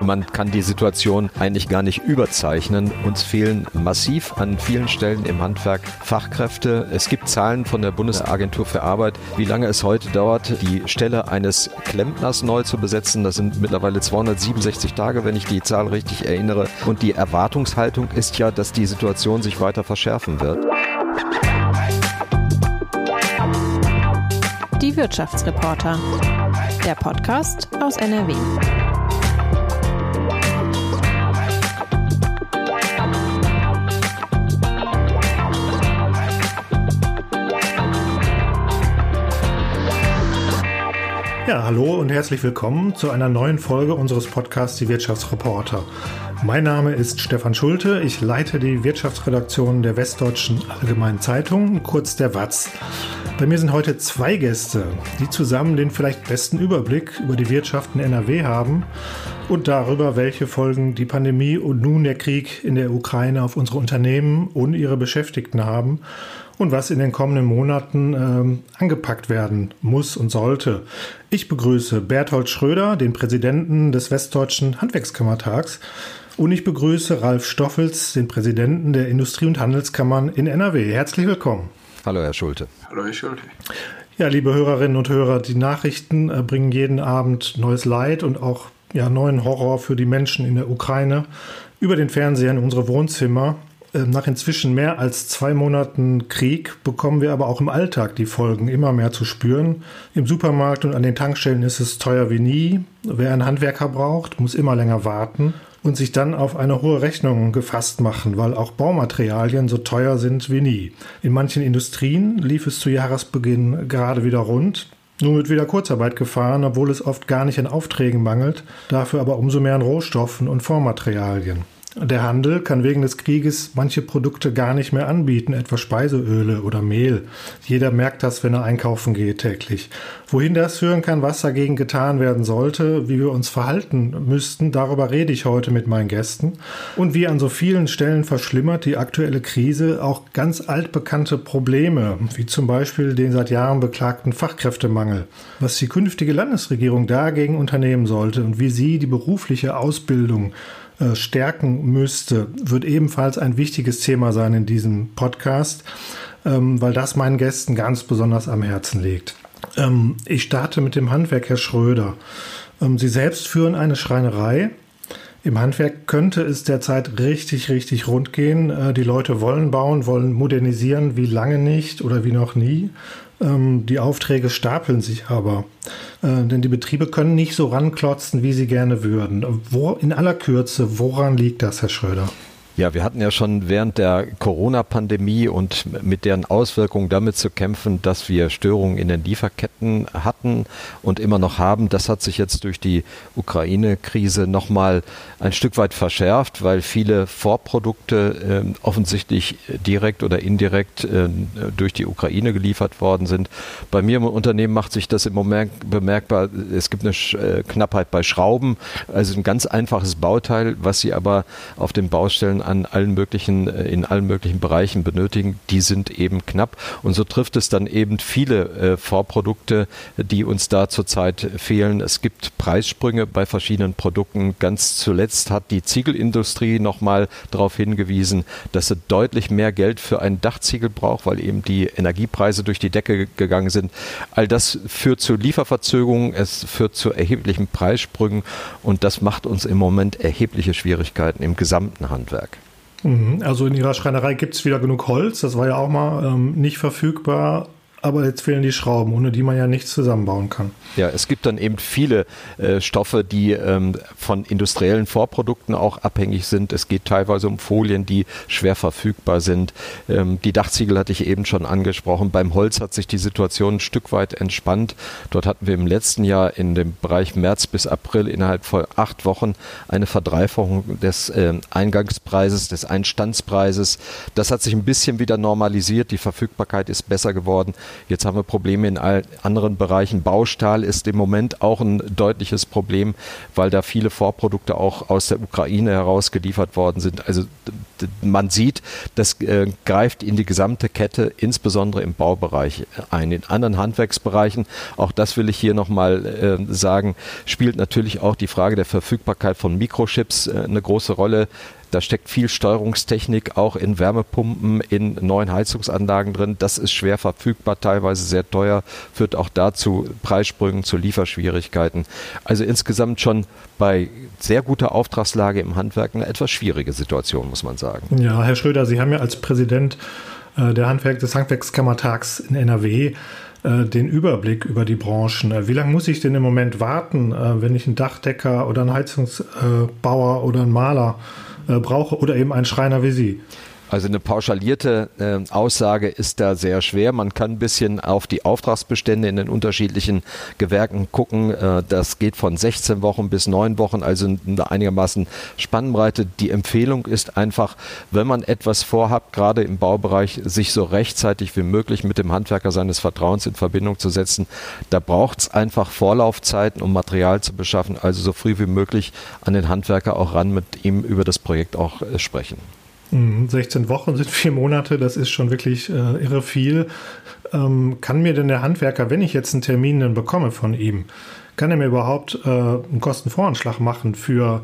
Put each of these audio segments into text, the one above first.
Man kann die Situation eigentlich gar nicht überzeichnen. Uns fehlen massiv an vielen Stellen im Handwerk Fachkräfte. Es gibt Zahlen von der Bundesagentur für Arbeit, wie lange es heute dauert, die Stelle eines Klempners neu zu besetzen. Das sind mittlerweile 267 Tage, wenn ich die Zahl richtig erinnere. Und die Erwartungshaltung ist ja, dass die Situation sich weiter verschärfen wird. Die Wirtschaftsreporter. Der Podcast aus NRW. Ja, hallo und herzlich willkommen zu einer neuen Folge unseres Podcasts Die Wirtschaftsreporter. Mein Name ist Stefan Schulte, ich leite die Wirtschaftsredaktion der Westdeutschen Allgemeinen Zeitung, kurz der WAZ. Bei mir sind heute zwei Gäste, die zusammen den vielleicht besten Überblick über die Wirtschaft in NRW haben und darüber, welche Folgen die Pandemie und nun der Krieg in der Ukraine auf unsere Unternehmen und ihre Beschäftigten haben und was in den kommenden Monaten ähm, angepackt werden muss und sollte. Ich begrüße Berthold Schröder, den Präsidenten des Westdeutschen Handwerkskammertags. Und ich begrüße Ralf Stoffels, den Präsidenten der Industrie- und Handelskammern in NRW. Herzlich willkommen. Hallo, Herr Schulte. Hallo, Herr Schulte. Ja, liebe Hörerinnen und Hörer, die Nachrichten äh, bringen jeden Abend neues Leid und auch ja, neuen Horror für die Menschen in der Ukraine über den Fernseher in unsere Wohnzimmer. Ähm, nach inzwischen mehr als zwei Monaten Krieg bekommen wir aber auch im Alltag die Folgen immer mehr zu spüren. Im Supermarkt und an den Tankstellen ist es teuer wie nie. Wer einen Handwerker braucht, muss immer länger warten und sich dann auf eine hohe Rechnung gefasst machen, weil auch Baumaterialien so teuer sind wie nie. In manchen Industrien lief es zu Jahresbeginn gerade wieder rund. Nun wird wieder Kurzarbeit gefahren, obwohl es oft gar nicht an Aufträgen mangelt, dafür aber umso mehr an Rohstoffen und Vormaterialien. Der Handel kann wegen des Krieges manche Produkte gar nicht mehr anbieten, etwa Speiseöle oder Mehl. Jeder merkt das, wenn er einkaufen geht täglich. Wohin das führen kann, was dagegen getan werden sollte, wie wir uns verhalten müssten, darüber rede ich heute mit meinen Gästen. Und wie an so vielen Stellen verschlimmert die aktuelle Krise auch ganz altbekannte Probleme, wie zum Beispiel den seit Jahren beklagten Fachkräftemangel. Was die künftige Landesregierung dagegen unternehmen sollte und wie sie die berufliche Ausbildung äh, stärken müsste, wird ebenfalls ein wichtiges Thema sein in diesem Podcast, ähm, weil das meinen Gästen ganz besonders am Herzen liegt. Ähm, ich starte mit dem Handwerk, Herr Schröder. Ähm, Sie selbst führen eine Schreinerei. Im Handwerk könnte es derzeit richtig, richtig rund gehen. Äh, die Leute wollen bauen, wollen modernisieren, wie lange nicht oder wie noch nie. Ähm, die Aufträge stapeln sich aber, äh, denn die Betriebe können nicht so ranklotzen, wie sie gerne würden. Wo, in aller Kürze, woran liegt das, Herr Schröder? Ja, wir hatten ja schon während der Corona-Pandemie und mit deren Auswirkungen damit zu kämpfen, dass wir Störungen in den Lieferketten hatten und immer noch haben. Das hat sich jetzt durch die Ukraine-Krise nochmal ein Stück weit verschärft, weil viele Vorprodukte äh, offensichtlich direkt oder indirekt äh, durch die Ukraine geliefert worden sind. Bei mir im Unternehmen macht sich das im Moment bemerkbar. Es gibt eine äh, Knappheit bei Schrauben, also ein ganz einfaches Bauteil, was sie aber auf den Baustellen an allen möglichen, äh, in allen möglichen Bereichen benötigen, die sind eben knapp. Und so trifft es dann eben viele äh, Vorprodukte, die uns da zurzeit fehlen. Es gibt Preissprünge bei verschiedenen Produkten. Ganz zuletzt hat die Ziegelindustrie nochmal darauf hingewiesen, dass sie deutlich mehr Geld für einen Dachziegel braucht, weil eben die Energiepreise durch die Decke gegangen sind. All das führt zu Lieferverzögerungen, es führt zu erheblichen Preissprüngen und das macht uns im Moment erhebliche Schwierigkeiten im gesamten Handwerk. Mhm. Also in Ihrer Schreinerei gibt es wieder genug Holz. Das war ja auch mal ähm, nicht verfügbar aber jetzt fehlen die Schrauben, ohne die man ja nichts zusammenbauen kann. Ja, es gibt dann eben viele äh, Stoffe, die ähm, von industriellen Vorprodukten auch abhängig sind. Es geht teilweise um Folien, die schwer verfügbar sind. Ähm, die Dachziegel hatte ich eben schon angesprochen. Beim Holz hat sich die Situation ein Stück weit entspannt. Dort hatten wir im letzten Jahr in dem Bereich März bis April innerhalb von acht Wochen eine Verdreifachung des äh, Eingangspreises, des Einstandspreises. Das hat sich ein bisschen wieder normalisiert. Die Verfügbarkeit ist besser geworden. Jetzt haben wir Probleme in anderen Bereichen. Baustahl ist im Moment auch ein deutliches Problem, weil da viele Vorprodukte auch aus der Ukraine heraus geliefert worden sind. Also man sieht, das äh, greift in die gesamte Kette, insbesondere im Baubereich ein. In anderen Handwerksbereichen, auch das will ich hier nochmal äh, sagen, spielt natürlich auch die Frage der Verfügbarkeit von Mikrochips äh, eine große Rolle. Da steckt viel Steuerungstechnik auch in Wärmepumpen, in neuen Heizungsanlagen drin. Das ist schwer verfügbar, teilweise sehr teuer, führt auch dazu Preissprüngen, zu Lieferschwierigkeiten. Also insgesamt schon bei sehr guter Auftragslage im Handwerk eine etwas schwierige Situation, muss man sagen. Ja, Herr Schröder, Sie haben ja als Präsident äh, der Handwerk des Handwerkskammertags in NRW äh, den Überblick über die Branchen. Äh, wie lange muss ich denn im Moment warten, wenn ich einen Dachdecker oder einen Heizungsbauer oder einen Maler brauche oder eben ein Schreiner wie Sie. Also eine pauschalierte äh, Aussage ist da sehr schwer. Man kann ein bisschen auf die Auftragsbestände in den unterschiedlichen Gewerken gucken. Äh, das geht von 16 Wochen bis 9 Wochen, also eine einigermaßen Spannbreite. Die Empfehlung ist einfach, wenn man etwas vorhat, gerade im Baubereich, sich so rechtzeitig wie möglich mit dem Handwerker seines Vertrauens in Verbindung zu setzen. Da braucht es einfach Vorlaufzeiten, um Material zu beschaffen. Also so früh wie möglich an den Handwerker auch ran, mit ihm über das Projekt auch äh, sprechen. 16 mhm, Wochen sind vier Monate, das ist schon wirklich äh, irre viel. Ähm, kann mir denn der Handwerker, wenn ich jetzt einen Termin dann bekomme von ihm, kann er mir überhaupt äh, einen Kostenvoranschlag machen für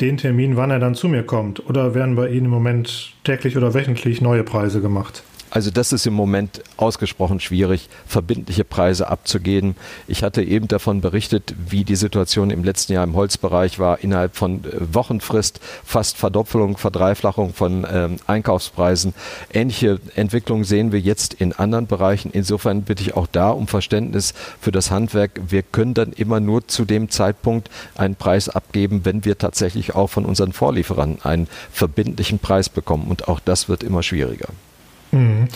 den Termin, wann er dann zu mir kommt? Oder werden bei Ihnen im Moment täglich oder wöchentlich neue Preise gemacht? Also das ist im Moment ausgesprochen schwierig, verbindliche Preise abzugeben. Ich hatte eben davon berichtet, wie die Situation im letzten Jahr im Holzbereich war. Innerhalb von äh, Wochenfrist fast Verdoppelung, Verdreifachung von ähm, Einkaufspreisen. Ähnliche Entwicklungen sehen wir jetzt in anderen Bereichen. Insofern bitte ich auch da um Verständnis für das Handwerk. Wir können dann immer nur zu dem Zeitpunkt einen Preis abgeben, wenn wir tatsächlich auch von unseren Vorlieferern einen verbindlichen Preis bekommen. Und auch das wird immer schwieriger. Mhm.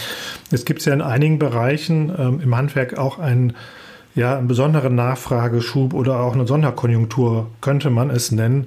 Es gibt ja in einigen Bereichen ähm, im Handwerk auch einen, ja, einen besonderen Nachfrageschub oder auch eine Sonderkonjunktur, könnte man es nennen,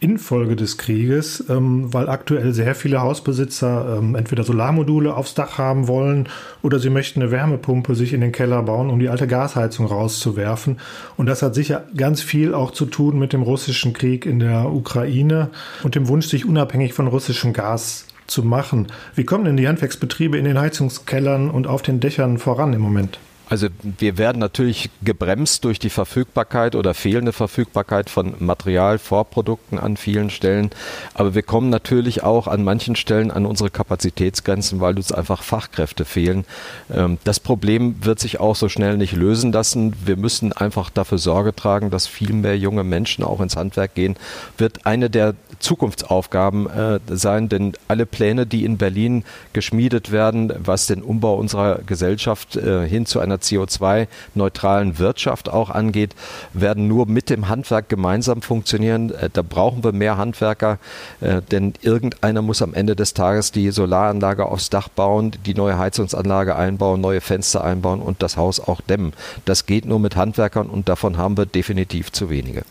infolge des Krieges, ähm, weil aktuell sehr viele Hausbesitzer ähm, entweder Solarmodule aufs Dach haben wollen oder sie möchten eine Wärmepumpe sich in den Keller bauen, um die alte Gasheizung rauszuwerfen. Und das hat sicher ganz viel auch zu tun mit dem russischen Krieg in der Ukraine und dem Wunsch, sich unabhängig von russischem Gas zu machen. Wie kommen denn die Handwerksbetriebe in den Heizungskellern und auf den Dächern voran im Moment? Also wir werden natürlich gebremst durch die Verfügbarkeit oder fehlende Verfügbarkeit von Material, Vorprodukten an vielen Stellen. Aber wir kommen natürlich auch an manchen Stellen an unsere Kapazitätsgrenzen, weil uns einfach Fachkräfte fehlen. Ähm, das Problem wird sich auch so schnell nicht lösen lassen. Wir müssen einfach dafür Sorge tragen, dass viel mehr junge Menschen auch ins Handwerk gehen. Wird eine der Zukunftsaufgaben äh, sein, denn alle Pläne, die in Berlin geschmiedet werden, was den Umbau unserer Gesellschaft äh, hin zu einer CO2-neutralen Wirtschaft auch angeht, werden nur mit dem Handwerk gemeinsam funktionieren. Äh, da brauchen wir mehr Handwerker, äh, denn irgendeiner muss am Ende des Tages die Solaranlage aufs Dach bauen, die neue Heizungsanlage einbauen, neue Fenster einbauen und das Haus auch dämmen. Das geht nur mit Handwerkern und davon haben wir definitiv zu wenige.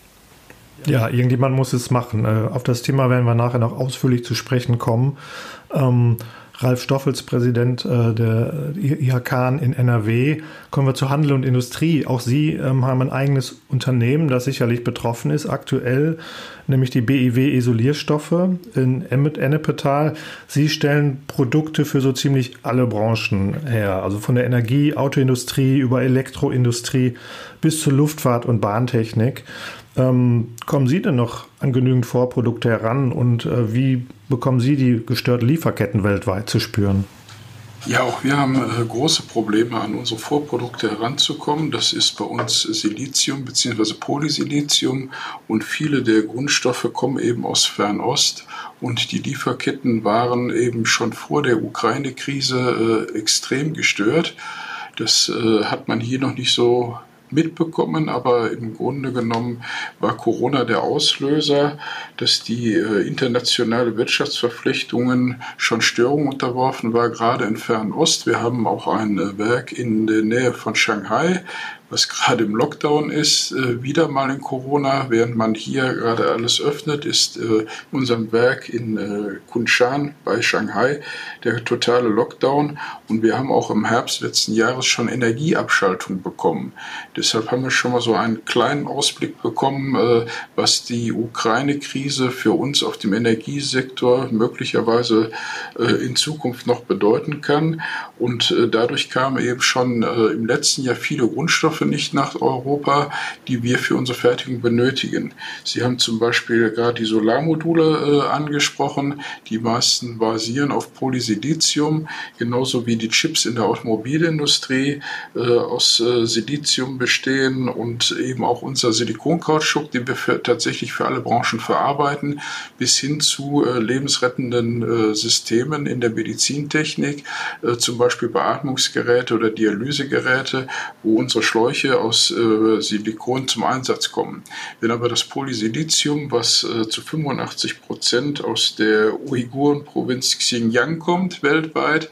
Ja, irgendjemand muss es machen. Äh, auf das Thema werden wir nachher noch ausführlich zu sprechen kommen. Ähm, Ralf Stoffels, Präsident äh, der IHK in NRW. Kommen wir zu Handel und Industrie. Auch Sie ähm, haben ein eigenes Unternehmen, das sicherlich betroffen ist aktuell, nämlich die BIW Isolierstoffe in Ennepetal. Sie stellen Produkte für so ziemlich alle Branchen her, also von der Energie, Autoindustrie über Elektroindustrie bis zur Luftfahrt und Bahntechnik. Ähm, kommen Sie denn noch an genügend Vorprodukte heran und äh, wie bekommen Sie die gestörten Lieferketten weltweit zu spüren? Ja, auch wir haben äh, große Probleme, an unsere Vorprodukte heranzukommen. Das ist bei uns Silizium bzw. Polysilizium und viele der Grundstoffe kommen eben aus Fernost und die Lieferketten waren eben schon vor der Ukraine-Krise äh, extrem gestört. Das äh, hat man hier noch nicht so mitbekommen, aber im Grunde genommen war Corona der Auslöser, dass die äh, internationale Wirtschaftsverflechtungen schon Störungen unterworfen war, gerade in Fernost. Wir haben auch ein äh, Werk in der Nähe von Shanghai, was gerade im Lockdown ist, äh, wieder mal in Corona, während man hier gerade alles öffnet, ist äh, unserem Werk in äh, Kunshan bei Shanghai der totale Lockdown und wir haben auch im Herbst letzten Jahres schon Energieabschaltung bekommen. Deshalb haben wir schon mal so einen kleinen Ausblick bekommen, äh, was die Ukraine-Krise für uns auf dem Energiesektor möglicherweise äh, in Zukunft noch bedeuten kann und äh, dadurch kamen eben schon im letzten Jahr viele Grundstoffe Rohstoffe nicht nach Europa, die wir für unsere Fertigung benötigen. Sie haben zum Beispiel gerade die Solarmodule äh, angesprochen. Die meisten basieren auf Polysilizium, genauso wie die Chips in der Automobilindustrie äh, aus äh, Silizium bestehen und eben auch unser Silikonkautschuk, den wir für, tatsächlich für alle Branchen verarbeiten, bis hin zu äh, lebensrettenden äh, Systemen in der Medizintechnik, äh, zum Beispiel Beatmungsgeräte oder Dialysegeräte, wo unsere Schleuse Schläuche aus äh, Silikon zum Einsatz kommen. Wenn aber das Polysilizium, was äh, zu 85 Prozent aus der Uiguren-Provinz Xinjiang kommt, weltweit,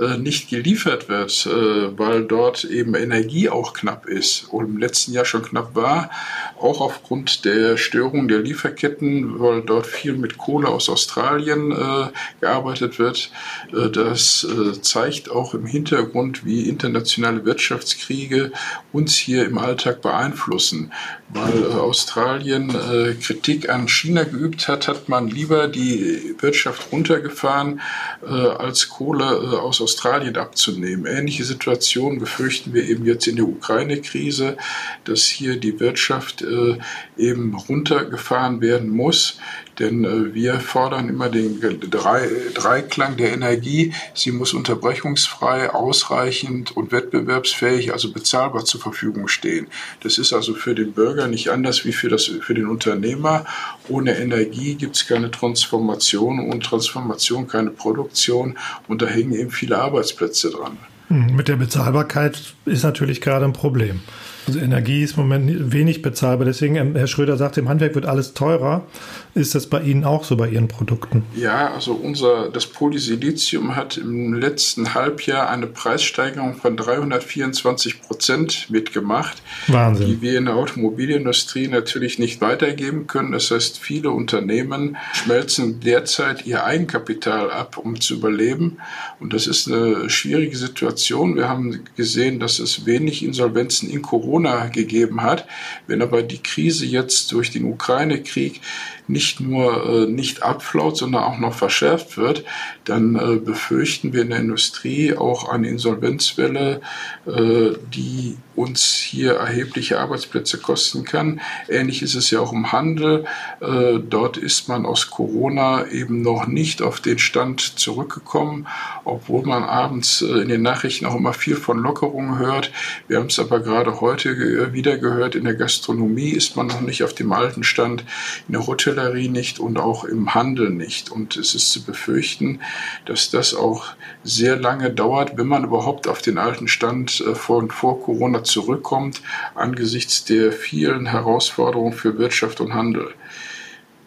äh, nicht geliefert wird, äh, weil dort eben Energie auch knapp ist und im letzten Jahr schon knapp war, auch aufgrund der Störung der Lieferketten, weil dort viel mit Kohle aus Australien äh, gearbeitet wird. Äh, das zeigt auch im Hintergrund, wie internationale Wirtschaftskriege uns hier im Alltag beeinflussen. Weil äh, Australien äh, Kritik an China geübt hat, hat man lieber die Wirtschaft runtergefahren, äh, als Kohle äh, aus Australien abzunehmen. Ähnliche Situationen befürchten wir eben jetzt in der Ukraine-Krise, dass hier die Wirtschaft äh, eben runtergefahren werden muss. Denn äh, wir fordern immer den Dreiklang der Energie. Sie muss unterbrechungsfrei, ausreichend und wettbewerbsfähig, also bezahlbar zur Verfügung stehen. Das ist also für den Bürger nicht anders wie für, das, für den Unternehmer. Ohne Energie gibt es keine Transformation und Transformation keine Produktion. Und da hängen eben viele Arbeitsplätze dran. Hm, mit der Bezahlbarkeit ist natürlich gerade ein Problem. Also Energie ist im Moment wenig bezahlbar. Deswegen, ähm, Herr Schröder sagt, im Handwerk wird alles teurer. Ist das bei Ihnen auch so bei Ihren Produkten? Ja, also unser, das Polysilizium hat im letzten Halbjahr eine Preissteigerung von 324 Prozent mitgemacht. Wahnsinn. Die wir in der Automobilindustrie natürlich nicht weitergeben können. Das heißt, viele Unternehmen schmelzen derzeit ihr Eigenkapital ab, um zu überleben. Und das ist eine schwierige Situation. Wir haben gesehen, dass es wenig Insolvenzen in Corona Corona gegeben hat. Wenn aber die Krise jetzt durch den Ukraine-Krieg nicht nur äh, nicht abflaut, sondern auch noch verschärft wird, dann äh, befürchten wir in der Industrie auch eine Insolvenzwelle, äh, die uns hier erhebliche Arbeitsplätze kosten kann. Ähnlich ist es ja auch im Handel. Äh, dort ist man aus Corona eben noch nicht auf den Stand zurückgekommen, obwohl man abends äh, in den Nachrichten auch immer viel von Lockerungen hört. Wir haben es aber gerade heute wieder gehört, in der Gastronomie ist man noch nicht auf dem alten Stand, in der Hotellerie nicht und auch im Handel nicht. Und es ist zu befürchten, dass das auch sehr lange dauert, wenn man überhaupt auf den alten Stand äh, vor, vor Corona zurückkommt angesichts der vielen Herausforderungen für Wirtschaft und Handel.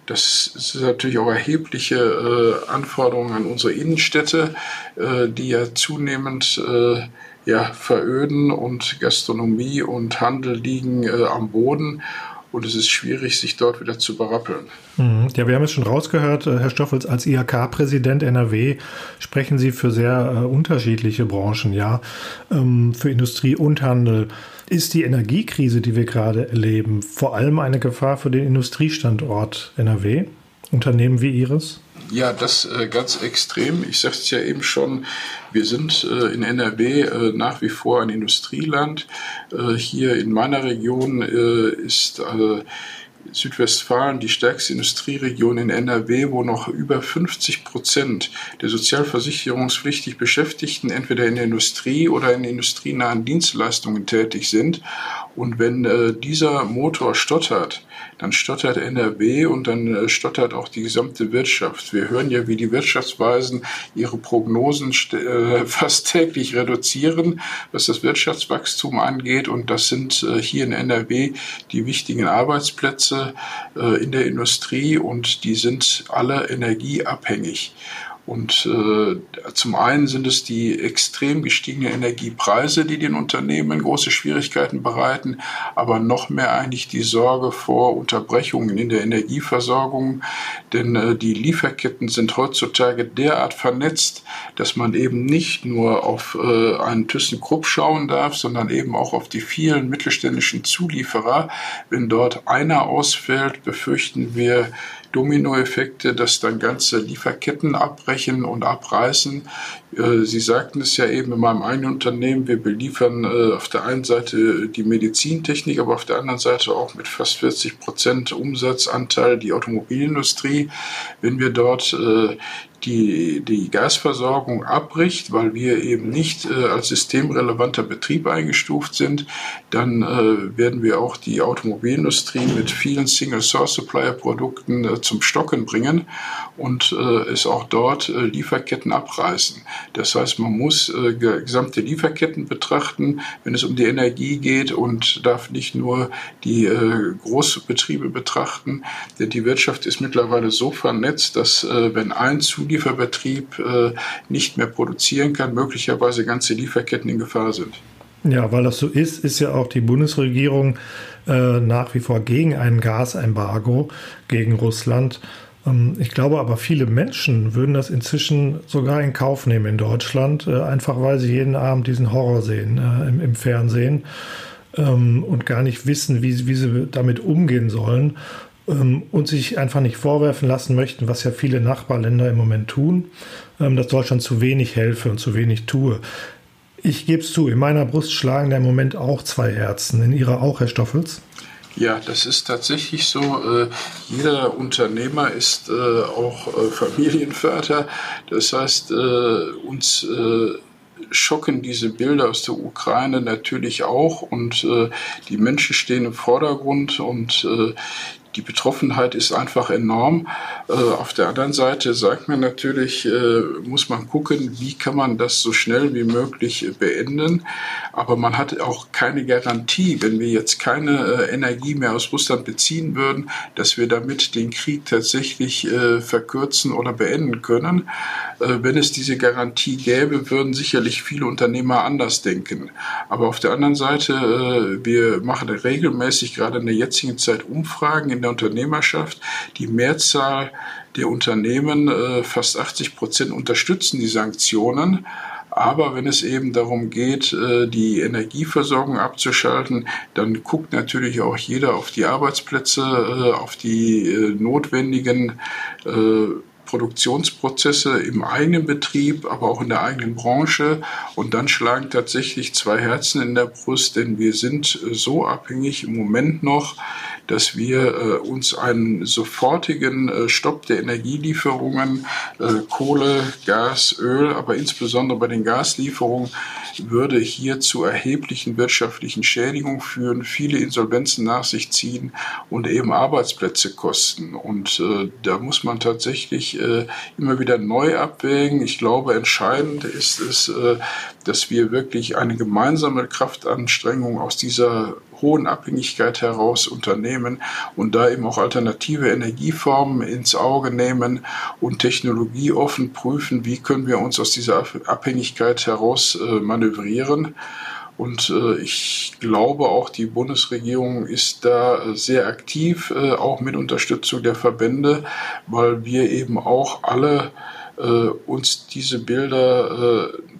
Das sind natürlich auch erhebliche äh, Anforderungen an unsere Innenstädte, äh, die ja zunehmend äh, ja, veröden und Gastronomie und Handel liegen äh, am Boden und es ist schwierig, sich dort wieder zu berappeln. Mhm. Ja, wir haben es schon rausgehört, äh, Herr Stoffels, als IHK-Präsident NRW sprechen Sie für sehr äh, unterschiedliche Branchen, ja, ähm, für Industrie und Handel. Ist die Energiekrise, die wir gerade erleben, vor allem eine Gefahr für den Industriestandort NRW? Unternehmen wie Ihres? Ja, das äh, ganz extrem. Ich sagte es ja eben schon, wir sind äh, in NRW äh, nach wie vor ein Industrieland. Äh, hier in meiner Region äh, ist äh, Südwestfalen die stärkste Industrieregion in NRW, wo noch über 50 Prozent der sozialversicherungspflichtig Beschäftigten entweder in der Industrie oder in industrienahen Dienstleistungen tätig sind. Und wenn dieser Motor stottert, dann stottert NRW und dann äh, stottert auch die gesamte Wirtschaft. Wir hören ja, wie die Wirtschaftsweisen ihre Prognosen äh, fast täglich reduzieren, was das Wirtschaftswachstum angeht. Und das sind äh, hier in NRW die wichtigen Arbeitsplätze in der Industrie und die sind alle energieabhängig. Und äh, zum einen sind es die extrem gestiegenen Energiepreise, die den Unternehmen große Schwierigkeiten bereiten, aber noch mehr eigentlich die Sorge vor Unterbrechungen in der Energieversorgung. Denn äh, die Lieferketten sind heutzutage derart vernetzt, dass man eben nicht nur auf äh, einen ThyssenKrupp schauen darf, sondern eben auch auf die vielen mittelständischen Zulieferer. Wenn dort einer ausfällt, befürchten wir Dominoeffekte, dass dann ganze Lieferketten abbrechen und abreißen. Äh, Sie sagten es ja eben in meinem eigenen Unternehmen, wir beliefern äh, auf der einen Seite die Medizintechnik, aber auf der anderen Seite auch mit fast 40 Prozent Umsatzanteil die Automobilindustrie. Wenn wir dort äh, die, die Gasversorgung abbricht, weil wir eben nicht äh, als systemrelevanter Betrieb eingestuft sind, dann äh, werden wir auch die Automobilindustrie mit vielen Single-Source-Supplier-Produkten äh, zum Stocken bringen und äh, es auch dort äh, Lieferketten abreißen. Das heißt, man muss äh, gesamte Lieferketten betrachten, wenn es um die Energie geht und darf nicht nur die Großbetriebe betrachten, denn die Wirtschaft ist mittlerweile so vernetzt, dass wenn ein Zulieferbetrieb äh, nicht mehr produzieren kann, möglicherweise ganze Lieferketten in Gefahr sind. Ja, weil das so ist, ist ja auch die Bundesregierung äh, nach wie vor gegen ein Gasembargo gegen Russland. Ähm, ich glaube aber, viele Menschen würden das inzwischen sogar in Kauf nehmen in Deutschland, äh, einfach weil sie jeden Abend diesen Horror sehen äh, im, im, Fernsehen ähm, und gar nicht wissen, wie, wie sie damit umgehen sollen und sich einfach nicht vorwerfen lassen möchten, was ja viele Nachbarländer im Moment tun, ähm, dass Deutschland zu wenig helfe und zu wenig tue. Ich gebe es zu, in meiner Brust schlagen da im Moment auch zwei Herzen. In Ihrer auch, Herr Stoffels? Ja, das ist tatsächlich so. Äh, jeder Unternehmer ist äh, auch äh, Familienvater. Das heißt, uns schocken diese Bilder aus der Ukraine natürlich auch und die Menschen stehen im Vordergrund und die Betroffenheit ist einfach enorm. Äh, auf der anderen Seite sagt man natürlich, äh, muss man gucken, wie kann man das so schnell wie möglich beenden. Aber man hat auch keine Garantie, wenn wir jetzt keine äh, Energie mehr aus Russland beziehen würden, dass wir damit den Krieg tatsächlich verkürzen oder beenden können. wenn es diese Garantie gäbe, würden sicherlich viele Unternehmer anders denken. Aber auf der anderen Seite, wir machen regelmäßig gerade in der jetzigen Zeit Umfragen in der der Unternehmerschaft. Die Mehrzahl der Unternehmen, äh, fast 80 Prozent, unterstützen die Sanktionen. Aber wenn es eben darum geht, äh, die Energieversorgung abzuschalten, dann guckt natürlich auch jeder auf die Arbeitsplätze, äh, auf die notwendigen Produktionsprozesse im eigenen Betrieb, aber auch in der eigenen Branche. Und dann schlagen tatsächlich zwei Herzen in der Brust, denn wir sind so abhängig im Moment noch dass wir äh, uns einen sofortigen äh, Stopp der Energielieferungen, äh, Kohle, Gas, Öl, aber insbesondere bei den Gaslieferungen würde hier zu erheblichen wirtschaftlichen Schädigungen führen, viele Insolvenzen nach sich ziehen und eben Arbeitsplätze kosten. Und äh, da muss man tatsächlich äh, immer wieder neu abwägen. Ich glaube, entscheidend ist es, äh, dass wir wirklich eine gemeinsame Kraftanstrengung aus dieser hohen Abhängigkeit heraus unternehmen und da eben auch alternative Energieformen ins Auge nehmen und technologieoffen prüfen, wie können wir uns aus dieser Abhängigkeit heraus äh, manövrieren. Und äh, ich glaube auch, die Bundesregierung ist da sehr aktiv, äh, auch mit Unterstützung der Verbände, weil wir eben auch alle äh, uns diese Bilder äh,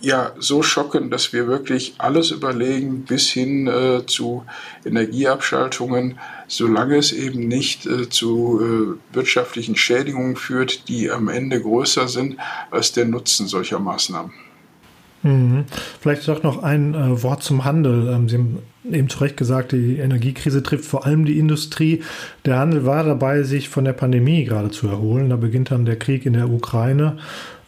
ja so schocken, dass wir wirklich alles überlegen, bis hin äh, zu Energieabschaltungen, solange es eben nicht äh, zu äh, wirtschaftlichen Schädigungen führt, die am Ende größer sind als der Nutzen solcher Maßnahmen. Mhm. Vielleicht doch noch ein äh, Wort zum Handel. Ähm, Sie haben eben zu Recht gesagt, die Energiekrise trifft vor allem die Industrie. Der Handel war dabei, sich von der Pandemie gerade zu erholen. Da beginnt dann der Krieg in der Ukraine.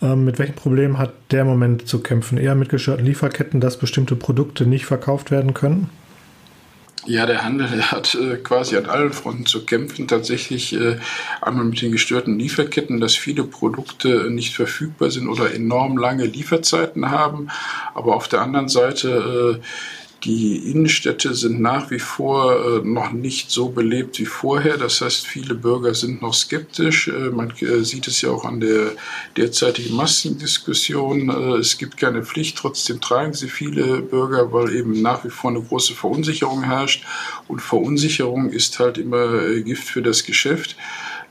Ähm, mit welchen Problemen hat der Moment zu kämpfen? Eher mit gestörten Lieferketten, dass bestimmte Produkte nicht verkauft werden können? Ja, der Handel der hat äh, quasi an allen Fronten zu kämpfen. Tatsächlich äh, einmal mit den gestörten Lieferketten, dass viele Produkte nicht verfügbar sind oder enorm lange Lieferzeiten haben. Aber auf der anderen Seite äh, Die Innenstädte sind nach wie vor äh, noch nicht so belebt wie vorher. Das heißt, viele Bürger sind noch skeptisch. Äh, man äh, sieht es ja auch an der derzeitigen Massendiskussion. Es gibt keine Pflicht, trotzdem tragen sie viele Bürger, weil eben nach wie vor eine große Verunsicherung herrscht. Und Verunsicherung ist halt immer Gift für das Geschäft.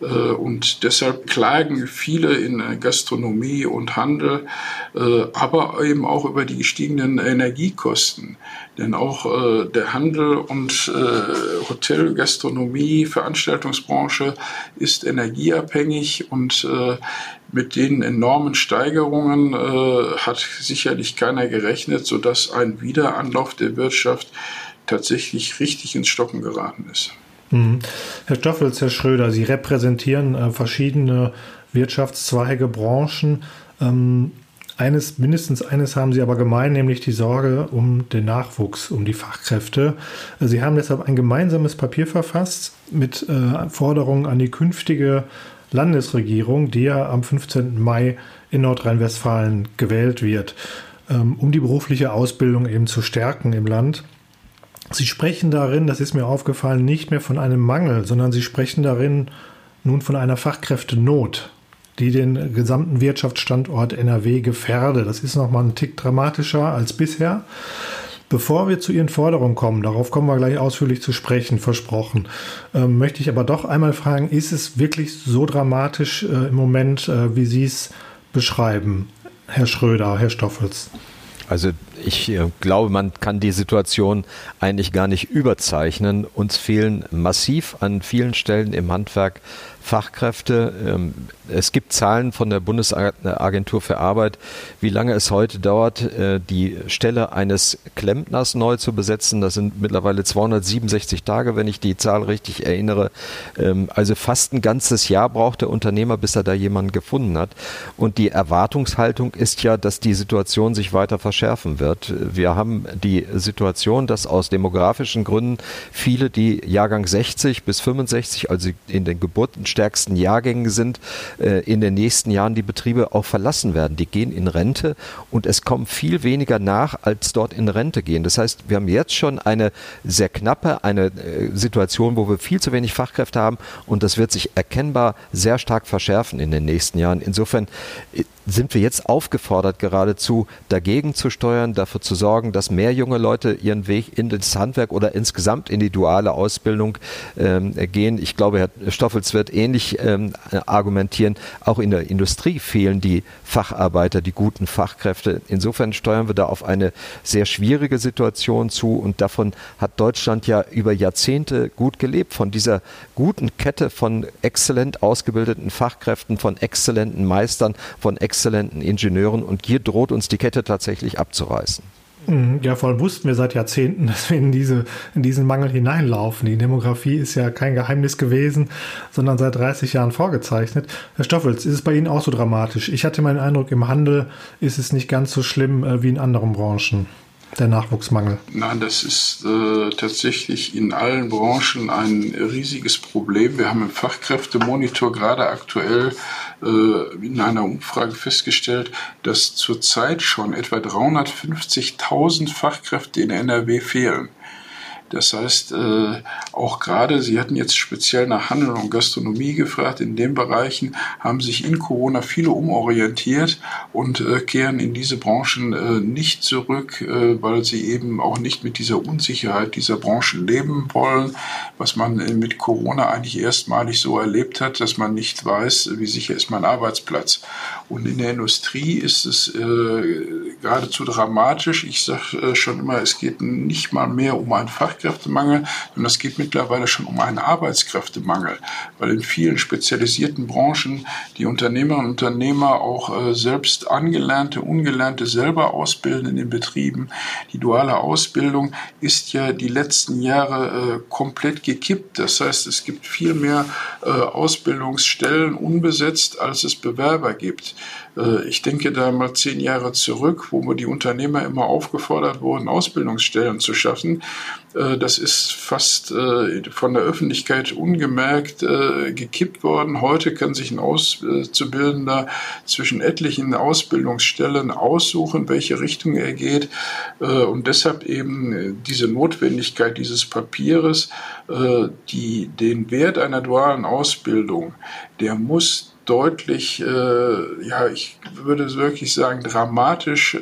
Äh, und deshalb klagen viele in Gastronomie und Handel, äh, aber eben auch über die gestiegenen Energiekosten. Denn auch äh, der Handel und Hotel, Gastronomie, Veranstaltungsbranche ist energieabhängig und mit den enormen Steigerungen hat sicherlich keiner gerechnet, sodass ein Wiederanlauf der Wirtschaft tatsächlich richtig ins Stocken geraten ist. Mhm. Herr Stoffels, Herr Schröder, Sie repräsentieren äh, verschiedene Wirtschaftszweige, Branchen. Ähm, eines, mindestens eines haben Sie aber gemein, nämlich die Sorge um den Nachwuchs, um die Fachkräfte. Sie haben deshalb ein gemeinsames Papier verfasst mit äh, Forderungen an die künftige Landesregierung, die ja am 15. Mai in Nordrhein-Westfalen gewählt wird, ähm, um die berufliche Ausbildung eben zu stärken im Land. Sie sprechen darin, das ist mir aufgefallen, nicht mehr von einem Mangel, sondern Sie sprechen darin nun von einer Fachkräftenot, die den gesamten Wirtschaftsstandort NRW gefährde. Das ist nochmal ein Tick dramatischer als bisher. Bevor wir zu Ihren Forderungen kommen, darauf kommen wir gleich ausführlich zu sprechen, versprochen, ähm, möchte ich aber doch einmal fragen, ist es wirklich so dramatisch äh, im Moment, äh, wie Sie es beschreiben, Herr Schröder, Herr Stoffels? Also ich äh, glaube, man kann die Situation eigentlich gar nicht überzeichnen. Uns fehlen massiv an vielen Stellen im Handwerk Fachkräfte. Ähm, es gibt Zahlen von der Bundesagentur für Arbeit, wie lange es heute dauert, äh, die Stelle eines Klempners neu zu besetzen. Das sind mittlerweile 267 Tage, wenn ich die Zahl richtig erinnere. Ähm, also fast ein ganzes Jahr braucht der Unternehmer, bis er da jemanden gefunden hat. Und die Erwartungshaltung ist ja, dass die Situation sich weiter verschärfen wird. Wir haben die Situation, dass aus demografischen Gründen viele, die Jahrgang 60 bis 65, also in den Geburten stärksten Jahrgängen sind, äh, in den nächsten Jahren die Betriebe auch verlassen werden. Die gehen in Rente und es kommen viel weniger nach, als dort in Rente gehen. Das heißt, wir haben jetzt schon eine sehr knappe, eine äh, Situation, wo wir viel zu wenig Fachkräfte haben und das wird sich erkennbar sehr stark verschärfen in den nächsten Jahren. Insofern äh, sind wir jetzt aufgefordert, geradezu dagegen zu steuern, dafür zu sorgen, dass mehr junge Leute ihren Weg in das Handwerk oder insgesamt in die duale Ausbildung ähm, gehen. Ich glaube, Herr Stoffels wird ähnlich ähm, argumentieren. Auch in der Industrie fehlen die Facharbeiter, die guten Fachkräfte. Insofern steuern wir da auf eine sehr schwierige Situation zu und davon hat Deutschland ja über Jahrzehnte gut gelebt, von dieser guten Kette von exzellent ausgebildeten Fachkräften, von exzellenten Meistern, von exzellenten exzellenten Ingenieuren und hier droht uns die Kette tatsächlich abzureißen. Mhm, ja, vor allem wussten wir seit Jahrzehnten, dass wir in, diese, in diesen Mangel hineinlaufen. Die Demografie ist ja kein Geheimnis gewesen, sondern seit 30 Jahren vorgezeichnet. Herr Stoffels, ist es bei Ihnen auch so dramatisch? Ich hatte meinen Eindruck, im Handel ist es nicht ganz so schlimm äh, wie in anderen Branchen der Nachwuchsmangel? Nein, das ist äh, tatsächlich in allen Branchen ein riesiges Problem. Wir haben im Fachkräftemonitor gerade aktuell äh, in einer Umfrage festgestellt, dass zurzeit schon etwa 350.000 Fachkräfte in NRW fehlen. Das heißt, äh, auch gerade, Sie hatten jetzt speziell nach Handel und Gastronomie gefragt, in den Bereichen haben sich in Corona viele umorientiert und äh, kehren in diese Branchen äh, nicht zurück, weil sie eben auch nicht mit dieser Unsicherheit dieser Branchen leben wollen, was man mit Corona eigentlich erstmalig so erlebt hat, dass man nicht weiß, wie sicher ist mein Arbeitsplatz. Und in der Industrie ist es geradezu dramatisch. Ich sage schon immer, es geht nicht mal mehr um ein Fach Fachkräftemangel, sondern es geht mittlerweile schon um einen Arbeitskräftemangel, weil in vielen spezialisierten Branchen die Unternehmerinnen und Unternehmer auch äh, selbst angelernte, ungelernte selber ausbilden in den Betrieben. Die duale Ausbildung ist ja die letzten Jahre äh, komplett gekippt. Das heißt, es gibt viel mehr äh, Ausbildungsstellen unbesetzt, als es Bewerber gibt. Äh, ich denke da mal zehn Jahre zurück, wo die Unternehmer immer aufgefordert wurden, Ausbildungsstellen zu schaffen. Äh, das ist fast äh, von der Öffentlichkeit ungemerkt äh, gekippt worden. Heute kann sich ein Auszubildender zwischen etlichen Ausbildungsstellen aussuchen, welche Richtung er geht. Und deshalb eben diese Notwendigkeit dieses Papieres, die, den Wert einer dualen Ausbildung, der muss deutlich, ja, ich würde wirklich sagen, dramatisch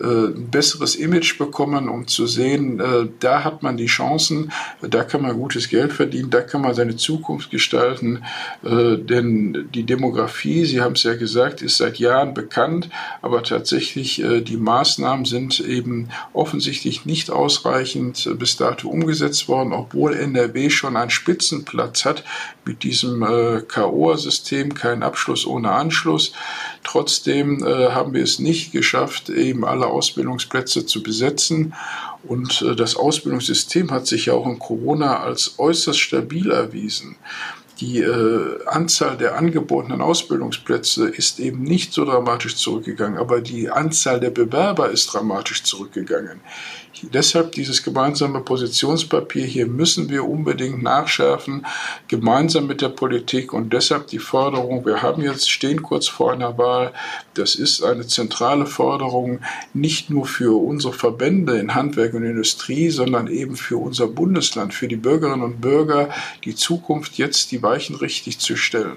ein besseres Image bekommen, um zu sehen, äh, da hat man die Chancen, da kann man gutes Geld verdienen, da kann man seine Zukunft gestalten. Äh, denn die Demografie, Sie haben es ja gesagt, ist seit Jahren bekannt, aber tatsächlich die Maßnahmen sind eben offensichtlich nicht ausreichend bis dato umgesetzt worden, obwohl NRW schon einen Spitzenplatz hat mit diesem KOA-System, kein Abschluss ohne Anschluss. Trotzdem haben wir es nicht geschafft, eben alle alle Ausbildungsplätze zu besetzen. Und äh, das Ausbildungssystem hat sich ja auch in Corona als äußerst stabil erwiesen. Die äh, Anzahl der angebotenen Ausbildungsplätze ist eben nicht so dramatisch zurückgegangen, aber die Anzahl der Bewerber ist dramatisch zurückgegangen. Deshalb dieses gemeinsame Positionspapier hier müssen wir unbedingt nachschärfen, gemeinsam mit der Politik und deshalb die Forderung, wir haben jetzt, stehen kurz vor einer Wahl, das ist eine zentrale Forderung, nicht nur für unsere Verbände in Handwerk und Industrie, sondern eben für unser Bundesland, für die Bürgerinnen und Bürger, die Zukunft jetzt die Weichen richtig zu stellen.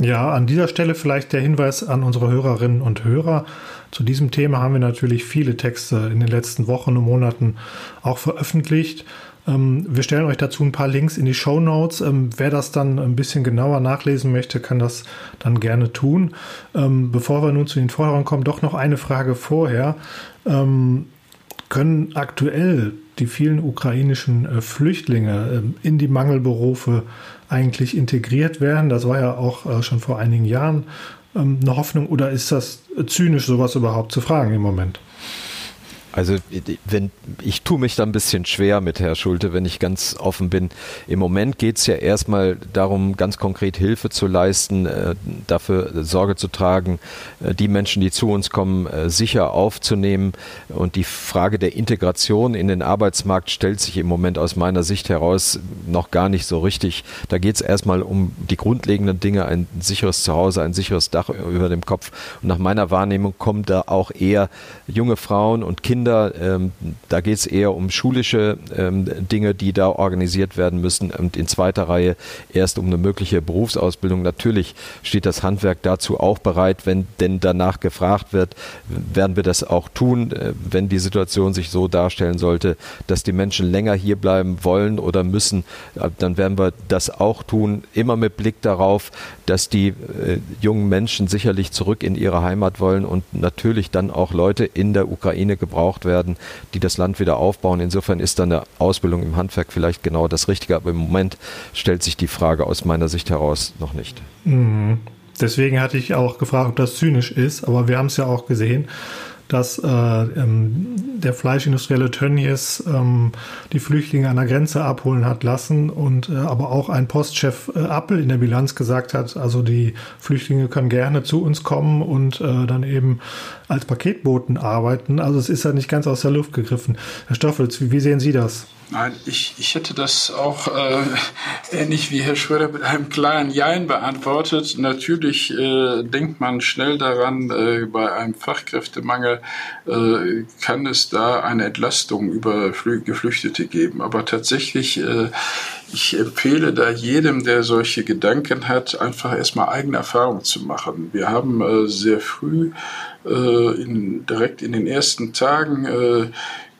Ja, an dieser Stelle vielleicht der Hinweis an unsere Hörerinnen und Hörer. Zu diesem Thema haben wir natürlich viele Texte in den letzten Wochen und Monaten auch veröffentlicht. Ähm, wir stellen euch dazu ein paar Links in die Show Notes. Ähm, wer das dann ein bisschen genauer nachlesen möchte, kann das dann gerne tun. Ähm, bevor wir nun zu den Forderungen kommen, doch noch eine Frage vorher. Können aktuell die vielen ukrainischen äh, Flüchtlinge in die Mangelberufe eigentlich integriert werden? Das war ja auch äh, schon vor einigen Jahren ähm, eine Hoffnung oder ist das zynisch, sowas überhaupt zu fragen im Moment? Also wenn ich tue mich da ein bisschen schwer mit Herr Schulte, wenn ich ganz offen bin. Im Moment geht es ja erstmal darum, ganz konkret Hilfe zu leisten, äh, dafür Sorge zu tragen, äh, die Menschen, die zu uns kommen, äh, sicher aufzunehmen. Und die Frage der Integration in den Arbeitsmarkt stellt sich im Moment aus meiner Sicht heraus noch gar nicht so richtig. Da geht es erstmal um die grundlegenden Dinge, ein sicheres Zuhause, ein sicheres Dach über dem Kopf. Und nach meiner Wahrnehmung kommen da auch eher junge Frauen und Kinder Kinder. Ähm, da geht es eher um schulische ähm, Dinge, die da organisiert werden müssen. Und in zweiter Reihe erst um eine mögliche Berufsausbildung. Natürlich steht das Handwerk dazu auch bereit, wenn denn danach gefragt wird, werden wir das auch tun, äh, wenn die Situation sich so darstellen sollte, dass die Menschen länger hier bleiben wollen oder müssen, äh, dann werden wir das auch tun, immer mit Blick darauf, dass die äh, jungen Menschen sicherlich zurück in ihre Heimat wollen und natürlich dann auch Leute in der Ukraine gebrauchen gebraucht werden, die das Land wieder aufbauen. Insofern ist dann eine Ausbildung im Handwerk vielleicht genau das Richtige, aber im Moment stellt sich die Frage aus meiner Sicht heraus noch nicht. Mhm. Deswegen hatte ich auch gefragt, ob das zynisch ist, aber wir haben es ja auch gesehen dass äh, ähm, der Fleischindustrielle Tönnies ähm, die Flüchtlinge an der Grenze abholen hat lassen und äh, aber auch ein Postchef äh, Appel in der Bilanz gesagt hat, also die Flüchtlinge können gerne zu uns kommen und äh, dann eben als Paketboten arbeiten. Also es ist ja nicht ganz aus der Luft gegriffen. Herr Stoffels, wie, wie sehen Sie das? Nein, ich, ich hätte das auch äh, ähnlich wie Herr Schröder mit einem klaren Jein beantwortet. Natürlich äh, denkt man schnell daran, äh, bei einem Fachkräftemangel äh, kann es da eine Entlastung über Geflüchtete geben. Aber tatsächlich, äh, ich empfehle da jedem, der solche Gedanken hat, einfach erstmal eigene Erfahrungen zu machen. Wir haben äh, sehr früh in, direkt in den ersten Tagen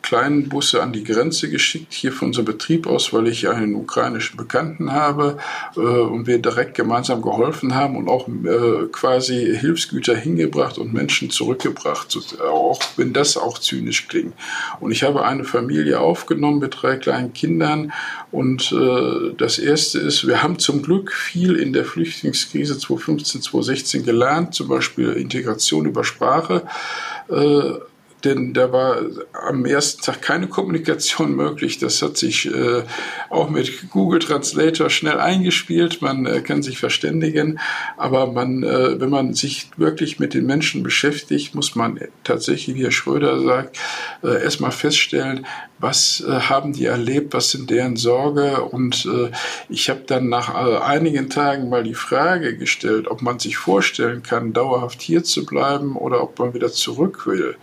kleinen Busse an die Grenze geschickt, hier von unserem Betrieb aus, weil ich einen ukrainischen Bekannten habe äh, und wir direkt gemeinsam geholfen haben und auch äh, quasi Hilfsgüter hingebracht und Menschen zurückgebracht, auch wenn das auch zynisch klingt. Und ich habe eine Familie aufgenommen mit drei kleinen Kindern und äh, das Erste ist, wir haben zum Glück viel in der Flüchtlingskrise 2015, 2016 gelernt, zum Beispiel Integration über Sprache. Äh, denn da war am ersten Tag keine Kommunikation möglich. Das hat sich äh, auch mit Google Translator schnell eingespielt. Man äh, kann sich verständigen, aber man, äh, wenn man sich wirklich mit den Menschen beschäftigt, muss man tatsächlich, wie Herr Schröder sagt, äh, erstmal feststellen, was äh, haben die erlebt, was sind deren Sorge. Und äh, ich habe dann nach einigen Tagen mal die Frage gestellt, ob man sich vorstellen kann, dauerhaft hier zu bleiben oder ob man wieder zurück will.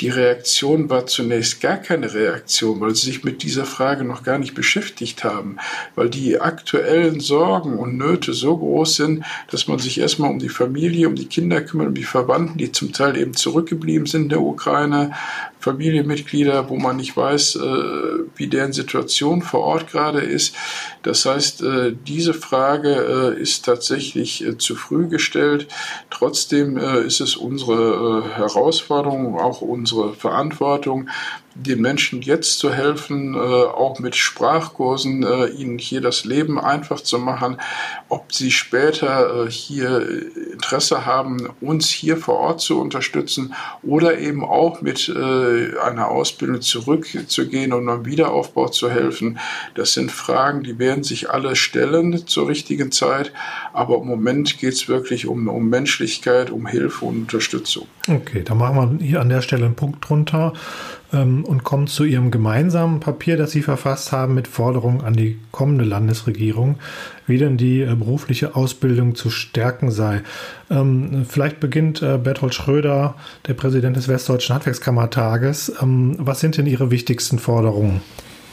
Die Reaktion war zunächst gar keine Reaktion, weil sie sich mit dieser Frage noch gar nicht beschäftigt haben, weil die aktuellen Sorgen und Nöte so groß sind, dass man sich erstmal um die Familie, um die Kinder kümmert, um die Verwandten, die zum Teil eben zurückgeblieben sind in der Ukraine, Familienmitglieder, wo man nicht weiß, äh, wie deren Situation vor Ort gerade ist. Das heißt, äh, diese Frage äh, ist tatsächlich zu früh gestellt. Trotzdem ist es unsere Herausforderung, auch unsere Verantwortung, den Menschen jetzt zu helfen, äh, auch mit Sprachkursen, äh, ihnen hier das Leben einfach zu machen, ob sie später äh, hier Interesse haben, uns hier vor Ort zu unterstützen oder eben auch mit einer Ausbildung zurückzugehen und am Wiederaufbau zu helfen. Das sind Fragen, die werden sich alle stellen zur richtigen Zeit, aber im Moment geht es wirklich um, um Menschlichkeit, um Hilfe und Unterstützung. Okay, da machen wir hier an der Stelle einen Punkt drunter ähm, und kommen zu Ihrem gemeinsamen Papier, das Sie verfasst haben mit Forderungen an die kommende Landesregierung, wie denn die äh, berufliche Ausbildung zu stärken sei. Ähm, vielleicht beginnt äh, Berthold Schröder, der Präsident des Westdeutschen Handwerkskammertages. Ähm, was sind denn Ihre wichtigsten Forderungen?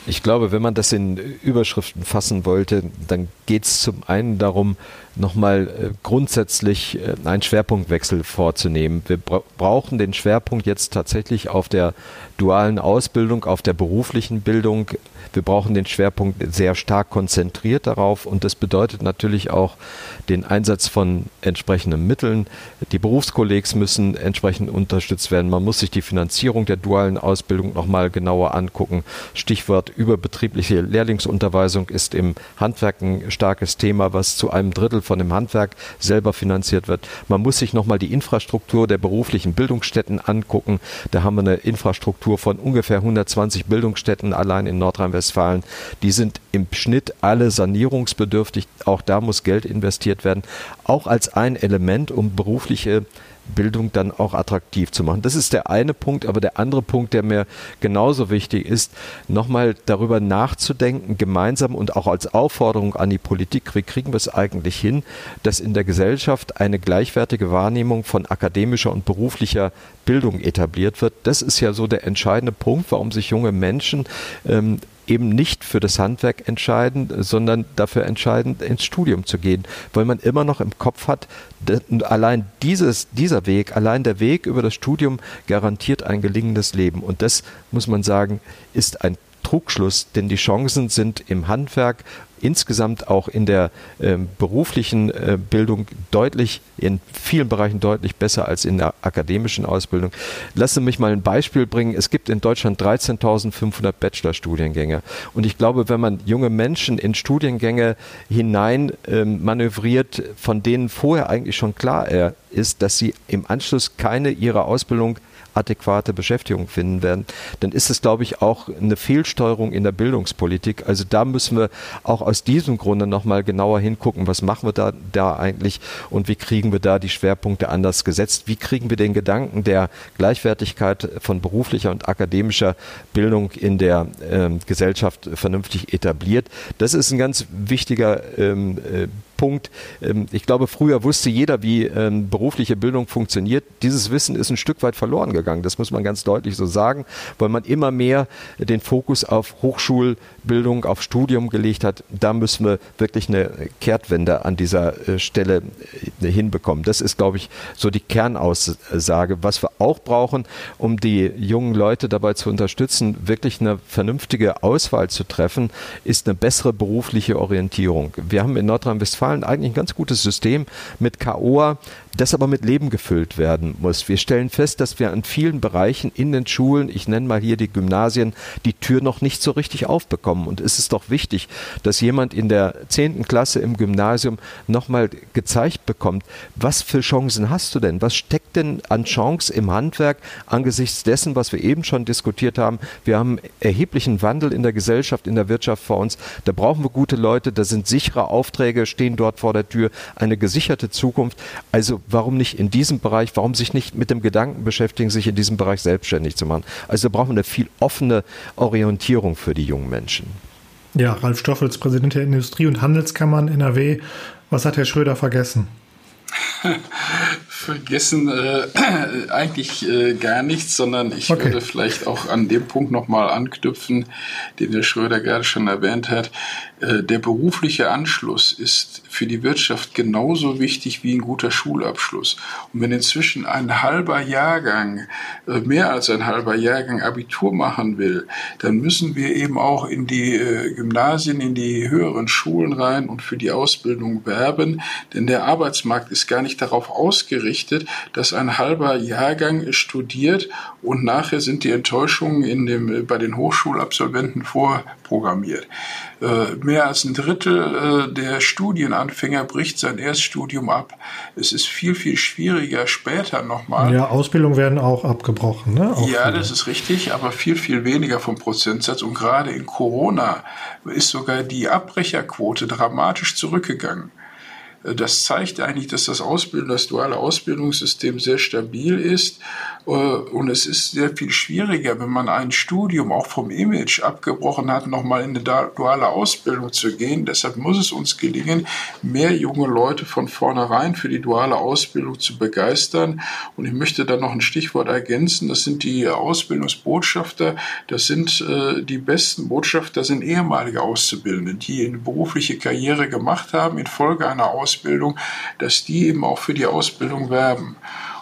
Ich glaube, wenn man das in Überschriften fassen wollte, dann geht es zum einen darum, nochmal äh, grundsätzlich äh, einen Schwerpunktwechsel vorzunehmen. Wir brauchen den Schwerpunkt jetzt tatsächlich auf der dualen Ausbildung, auf der beruflichen Bildung. Wir brauchen den Schwerpunkt sehr stark konzentriert darauf und das bedeutet natürlich auch den Einsatz von entsprechenden Mitteln. Die Berufskollegs müssen entsprechend unterstützt werden. Man muss sich die Finanzierung der dualen Ausbildung nochmal genauer angucken. Stichwort überbetriebliche Lehrlingsunterweisung ist im Handwerk ein starkes Thema, was zu einem Drittel von dem Handwerk selber finanziert wird. Man muss sich nochmal die Infrastruktur der beruflichen Bildungsstätten angucken. Da haben wir eine Infrastruktur von ungefähr 120 Bildungsstätten allein in Nordrhein-Westfalen. Die sind im Schnitt alle sanierungsbedürftig. Auch da muss Geld investiert werden. Auch als ein Element, um berufliche Bildung dann auch attraktiv zu machen. Das ist der eine Punkt, aber der andere Punkt, der mir genauso wichtig ist, nochmal darüber nachzudenken, gemeinsam und auch als Aufforderung an die Politik, wie kriegen wir es eigentlich hin, dass in der Gesellschaft eine gleichwertige Wahrnehmung von akademischer und beruflicher Bildung etabliert wird. Das ist ja so der entscheidende Punkt, warum sich junge Menschen ähm, eben nicht für das Handwerk entscheiden, sondern dafür entscheiden, ins Studium zu gehen, weil man immer noch im Kopf hat, allein dieses, dieser Weg, allein der Weg über das Studium garantiert ein gelingendes Leben. Und das, muss man sagen, ist ein Trugschluss, denn die Chancen sind im Handwerk insgesamt auch in der äh, beruflichen äh, Bildung deutlich, in vielen Bereichen deutlich besser als in der akademischen Ausbildung. Lassen Sie mich mal ein Beispiel bringen. Es gibt in Deutschland 13.500 Bachelorstudiengänge. Und ich glaube, wenn man junge Menschen in Studiengänge hinein äh, manövriert, von denen vorher eigentlich schon klar äh, ist, dass sie im Anschluss keine ihrer Ausbildung adäquate Beschäftigung finden werden, dann ist es, glaube ich, auch eine Fehlsteuerung in der Bildungspolitik. Also da müssen wir auch aus diesem Grunde nochmal genauer hingucken, was machen wir da, da eigentlich und wie kriegen wir da die Schwerpunkte anders gesetzt? Wie kriegen wir den Gedanken der Gleichwertigkeit von beruflicher und akademischer Bildung in der ähm, Gesellschaft vernünftig etabliert? Das ist ein ganz wichtiger ähm, äh, Punkt. Ähm, ich glaube, früher wusste jeder, wie ähm, berufliche Bildung funktioniert. Dieses Wissen ist ein Stück weit verloren gegangen. Das muss man ganz deutlich so sagen, weil man immer mehr den Fokus auf Hochschulbildung, auf Studium gelegt hat. Da müssen wir wirklich eine Kehrtwende an dieser äh, Stelle äh, hinbekommen. Das ist, glaube ich, so die Kernaussage. Was wir auch brauchen, um die jungen Leute dabei zu unterstützen, wirklich eine vernünftige Auswahl zu treffen, ist eine bessere berufliche Orientierung. Wir haben in Nordrhein-Westfalen Zahlen eigentlich ein ganz gutes System mit KOA, das aber mit Leben gefüllt werden muss. Wir stellen fest, dass wir an vielen Bereichen in den Schulen, ich nenne mal hier die Gymnasien, die Tür noch nicht so richtig aufbekommen. Und es ist doch wichtig, dass jemand in der zehnten Klasse im Gymnasium nochmal gezeigt bekommt, was für Chancen hast du denn? Was steckt denn an Chance im Handwerk angesichts dessen, was wir eben schon diskutiert haben? Wir haben erheblichen Wandel in der Gesellschaft, in der Wirtschaft vor uns. Da brauchen wir gute Leute, da sind sichere Aufträge, stehen dort vor der Tür, eine gesicherte Zukunft. Also warum nicht in diesem Bereich, warum sich nicht mit dem Gedanken beschäftigen, sich in diesem Bereich selbstständig zu machen? Also da brauchen wir eine viel offene Orientierung für die jungen Menschen. Ja, Ralf Stoffels, Präsident der Industrie- und Handelskammern NRW. Was hat Herr Schröder vergessen? Vergessen äh, eigentlich äh, gar nichts, sondern ich okay. würde vielleicht auch an dem Punkt nochmal anknüpfen, den Herr Schröder gerade schon erwähnt hat. Äh, der berufliche Anschluss ist für die Wirtschaft genauso wichtig wie ein guter Schulabschluss. Und wenn inzwischen ein halber Jahrgang, äh, mehr als ein halber Jahrgang Abitur machen will, dann müssen wir eben auch in die äh, Gymnasien, in die höheren Schulen rein und für die Ausbildung werben, denn der Arbeitsmarkt ist gar nicht darauf ausgerichtet, dass ein halber Jahrgang studiert und nachher sind die Enttäuschungen in dem, bei den Hochschulabsolventen vorprogrammiert. Mehr als ein Drittel der Studienanfänger bricht sein Erststudium ab. Es ist viel, viel schwieriger später nochmal. Ja, Ausbildung werden auch abgebrochen. Ne? Auch ja, das ist richtig, aber viel, viel weniger vom Prozentsatz. Und gerade in Corona ist sogar die Abbrecherquote dramatisch zurückgegangen. Äh, das zeigt eigentlich, dass das Ausbildung, das duale Ausbildungssystem sehr stabil ist. Äh, und es ist sehr viel schwieriger, wenn man ein Studium auch vom Image abgebrochen hat, nochmal in eine duale Ausbildung zu gehen. Deshalb muss es uns gelingen, mehr junge Leute von vornherein für die duale Ausbildung zu begeistern. Und ich möchte da noch ein Stichwort ergänzen. Das sind die Ausbildungsbotschafter. Das sind äh, die besten Botschafter, sind ehemalige Auszubildende, die eine berufliche Karriere gemacht haben infolge einer Ausbildung Ausbildung, dass die eben auch für die Ausbildung werben.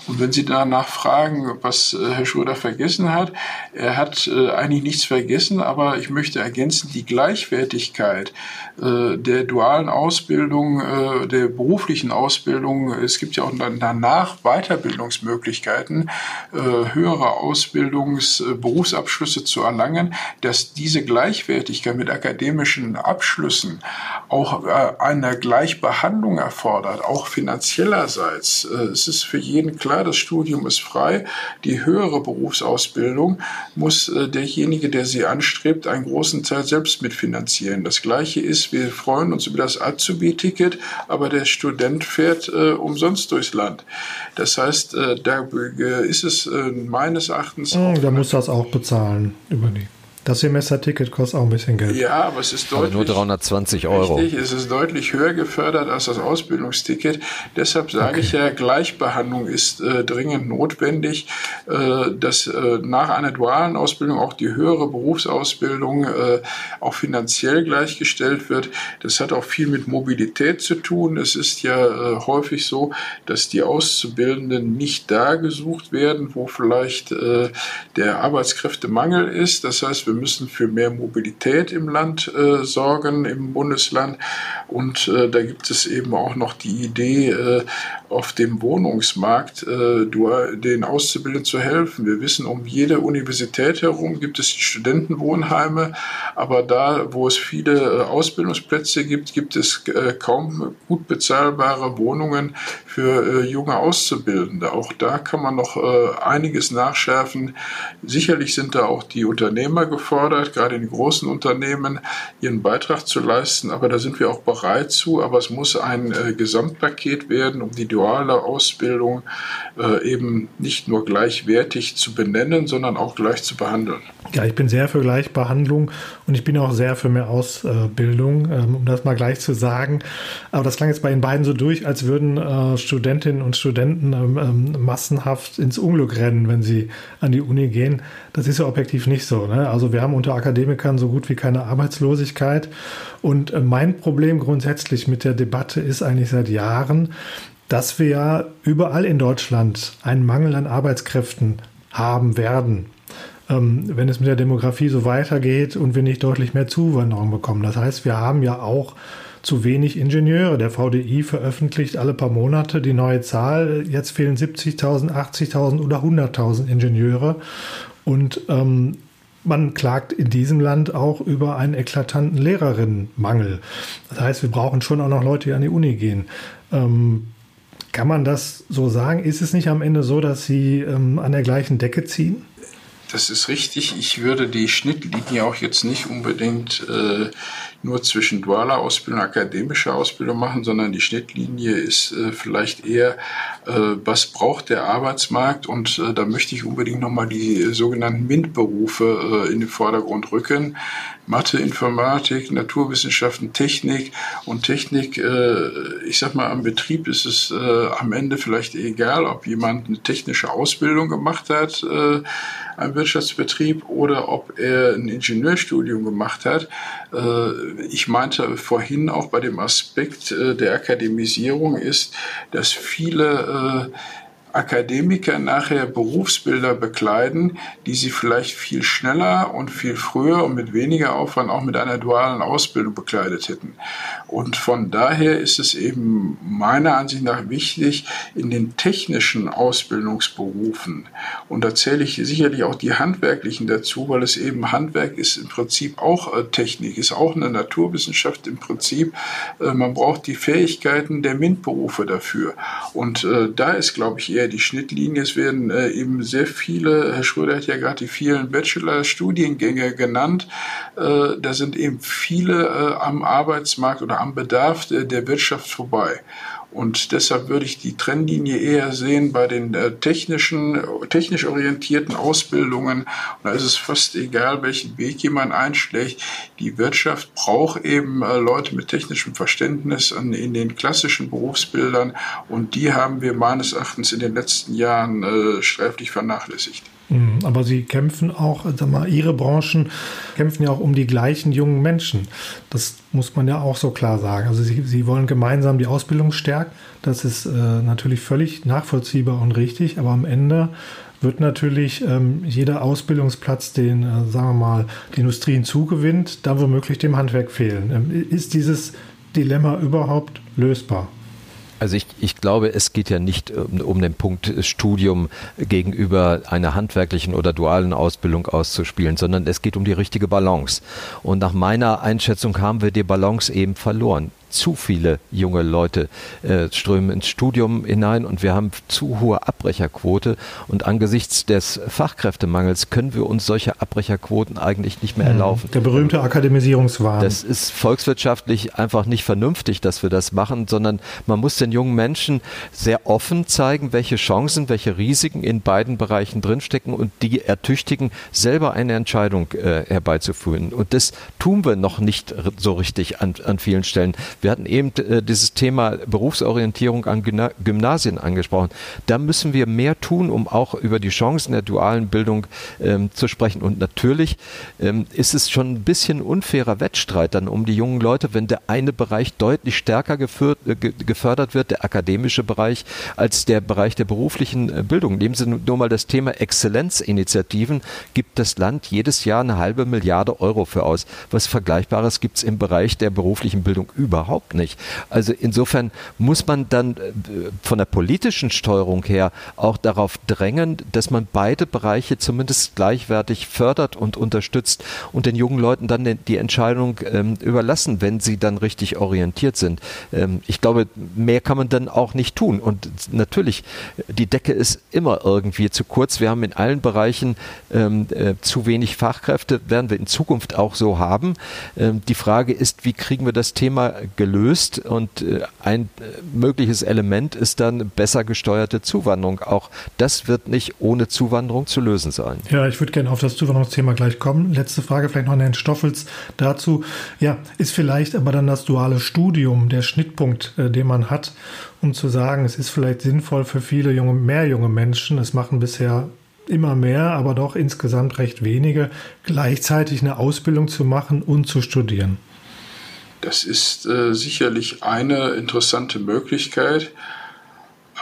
Und wenn Sie danach fragen, was äh, Herr Schröder vergessen hat, er hat äh, eigentlich nichts vergessen, aber ich möchte ergänzen, die Gleichwertigkeit äh, der dualen Ausbildung, der beruflichen Ausbildung, es gibt ja auch danach Weiterbildungsmöglichkeiten, höhere Ausbildungs-, Berufsabschlüsse zu erlangen, dass diese Gleichwertigkeit mit akademischen Abschlüssen auch eine Gleichbehandlung erfordert, auch finanziellerseits. Es ist für jeden klar, das Studium ist frei. Die höhere Berufsausbildung muss äh, derjenige, der sie anstrebt, einen großen Teil selbst mitfinanzieren. Das Gleiche ist, wir freuen uns über das Azubi-Ticket, aber der Student fährt äh, umsonst durchs Land. Das heißt, äh, da äh, ist es äh, meines Erachtens. Hm, der muss das auch bezahlen über die das Semesterticket kostet auch ein bisschen Geld. Ja, aber es ist deutlich. Aber nur 320 Euro. Richtig, es ist deutlich höher gefördert als das Ausbildungsticket. Deshalb sage okay. ich ja, Gleichbehandlung ist äh, dringend notwendig, äh, dass äh, nach einer dualen Ausbildung auch die höhere Berufsausbildung äh, auch finanziell gleichgestellt wird. Das hat auch viel mit Mobilität zu tun. Es ist ja äh, häufig so, dass die Auszubildenden nicht da gesucht werden, wo vielleicht äh, der Arbeitskräftemangel ist. Das heißt, wir müssen für mehr Mobilität im Land äh, sorgen, im Bundesland. Und äh, da gibt es eben auch noch die Idee, äh, auf dem Wohnungsmarkt äh, den Auszubildenden zu helfen. Wir wissen, um jede Universität herum gibt es die Studentenwohnheime, aber da, wo es viele äh, Ausbildungsplätze gibt, gibt es äh, kaum gut bezahlbare Wohnungen für junge Auszubildende. Auch da kann man noch einiges nachschärfen. Sicherlich sind da auch die Unternehmer gefordert, gerade in großen Unternehmen, ihren Beitrag zu leisten, aber da sind wir auch bereit zu. Aber es muss ein Gesamtpaket werden, um die duale Ausbildung äh, eben nicht nur gleichwertig zu benennen, sondern auch gleich zu behandeln. Ja, ich bin sehr für Gleichbehandlung und ich bin auch sehr für mehr Ausbildung, ähm, um das mal gleich zu sagen. Aber das klang jetzt bei den beiden so durch, als würden äh, Studentinnen und Studenten ähm, ähm, massenhaft ins Unglück rennen, wenn sie an die Uni gehen. Das ist ja objektiv nicht so. Ne? Also wir haben unter Akademikern so gut wie keine Arbeitslosigkeit. Und äh, mein Problem grundsätzlich mit der Debatte ist eigentlich seit Jahren, dass wir ja überall in Deutschland einen Mangel an Arbeitskräften haben werden, ähm, wenn es mit der Demografie so weitergeht und wir nicht deutlich mehr Zuwanderung bekommen. Das heißt, wir haben ja auch zu wenig Ingenieure. Der VDI veröffentlicht alle paar Monate die neue Zahl. Jetzt fehlen 70.000, 80.000 oder 100.000 Ingenieure. Und ähm, man klagt in diesem Land auch über einen eklatanten Lehrerinnenmangel. Das heißt, wir brauchen schon auch noch Leute, die an die Uni gehen. Ähm, kann man das so sagen? Ist es nicht am Ende so, dass sie ähm, an der gleichen Decke ziehen? Das ist richtig. Ich würde die Schnittlinie auch jetzt nicht unbedingt äh, nur zwischen dualer Ausbildung und akademischer Ausbildung machen, sondern die Schnittlinie ist äh, vielleicht eher, was braucht der Arbeitsmarkt? Und äh, da möchte ich unbedingt nochmal die sogenannten MINT-Berufe äh, in den Vordergrund rücken. Mathe, Informatik, Naturwissenschaften, Technik und Technik, äh, ich sag mal, am Betrieb ist es äh, am Ende vielleicht egal, ob jemand eine technische Ausbildung gemacht hat, äh, am Wirtschaftsbetrieb, oder ob er ein Ingenieurstudium gemacht hat. Äh, ich meinte vorhin auch bei dem Aspekt äh, der Akademisierung ist, dass viele äh, Akademiker nachher Berufsbilder bekleiden, die sie vielleicht viel schneller und viel früher und mit weniger Aufwand auch mit einer dualen Ausbildung bekleidet hätten. Und von daher ist es eben meiner Ansicht nach wichtig, in den technischen Ausbildungsberufen, und da zähle ich sicherlich auch die handwerklichen dazu, weil es eben Handwerk ist im Prinzip auch äh, Technik, ist auch eine Naturwissenschaft im Prinzip. Äh, man braucht die Fähigkeiten der MINT-Berufe dafür. Und äh, da ist, glaube ich, eher die Schnittlinie. Es werden äh, eben sehr viele, Herr Schröder hat ja gerade die vielen Bachelor-Studiengänge genannt. Äh, da sind eben viele äh, am Arbeitsmarkt oder am Bedarf der, der Wirtschaft vorbei. Und deshalb würde ich die Trennlinie eher sehen bei den äh, technischen, technisch orientierten Ausbildungen. Und da ist es fast egal, welchen Weg jemand einschlägt. Die Wirtschaft braucht eben äh, Leute mit technischem Verständnis in den klassischen Berufsbildern. Und die haben wir meines Erachtens in den letzten Jahren äh, sträflich vernachlässigt. Mhm, aber Sie kämpfen auch, sag mal, Ihre Branchen kämpfen ja auch um die gleichen jungen Menschen. Das muss man ja auch so klar sagen. Also Sie, Sie wollen gemeinsam die Ausbildung stärken. Das ist äh, natürlich völlig nachvollziehbar und richtig. Aber am Ende wird natürlich ähm, jeder Ausbildungsplatz, den, äh, sagen wir mal, die Industrie hinzugewinnt, dann womöglich dem Handwerk fehlen. Ähm, ist dieses Dilemma überhaupt lösbar? Also ich, ich glaube, es geht ja nicht um, um den Punkt Studium gegenüber einer handwerklichen oder dualen Ausbildung auszuspielen, sondern es geht um die richtige Balance. Und nach meiner Einschätzung haben wir die Balance eben verloren zu viele junge Leute äh, strömen ins Studium hinein und wir haben zu hohe Abbrecherquote. Und angesichts des Fachkräftemangels können wir uns solche Abbrecherquoten eigentlich nicht mehr mhm. erlaufen. Der berühmte Akademisierungswahn. Das ist volkswirtschaftlich einfach nicht vernünftig, dass wir das machen, sondern man muss den jungen Menschen sehr offen zeigen, welche Chancen, welche Risiken in beiden Bereichen drinstecken und die ertüchtigen, selber eine Entscheidung äh, herbeizuführen. Und das tun wir noch nicht so richtig an, an vielen Stellen. Wir hatten eben äh, dieses Thema Berufsorientierung an Gymnasien angesprochen. Da müssen wir mehr tun, um auch über die Chancen der dualen Bildung ähm, zu sprechen. Und natürlich ähm, ist es schon ein bisschen unfairer Wettstreit dann um die jungen Leute, wenn der eine Bereich deutlich stärker geführt, äh, gefördert wird, der akademische Bereich, als der Bereich der beruflichen äh, Bildung. Nehmen Sie nur mal das Thema Exzellenzinitiativen, gibt das Land jedes Jahr eine halbe Milliarde Euro für aus. Was Vergleichbares gibt es im Bereich der beruflichen Bildung überhaupt überhaupt nicht. Also insofern muss man dann äh, von der politischen Steuerung her auch darauf drängen, dass man beide Bereiche zumindest gleichwertig fördert und unterstützt und den jungen Leuten dann die Entscheidung ähm, überlassen, wenn sie dann richtig orientiert sind. Ähm, ich glaube, mehr kann man dann auch nicht tun. Und natürlich, die Decke ist immer irgendwie zu kurz. Wir haben in allen Bereichen ähm, äh, zu wenig Fachkräfte, werden wir in Zukunft auch so haben. Ähm, die Frage ist, wie kriegen wir das Thema gelöst und äh, ein äh, mögliches Element ist dann besser gesteuerte Zuwanderung. Auch das wird nicht ohne Zuwanderung zu lösen sein. Ja, ich würde gerne auf das Zuwanderungsthema gleich kommen. Letzte Frage vielleicht noch an Herrn Stoffels dazu. Ja, ist vielleicht aber dann das duale Studium der Schnittpunkt, äh, den man hat, um zu sagen, es ist vielleicht sinnvoll für viele junge, mehr junge Menschen. Es machen bisher immer mehr, aber doch insgesamt recht wenige, gleichzeitig eine Ausbildung zu machen und zu studieren. Das ist äh, sicherlich eine interessante Möglichkeit,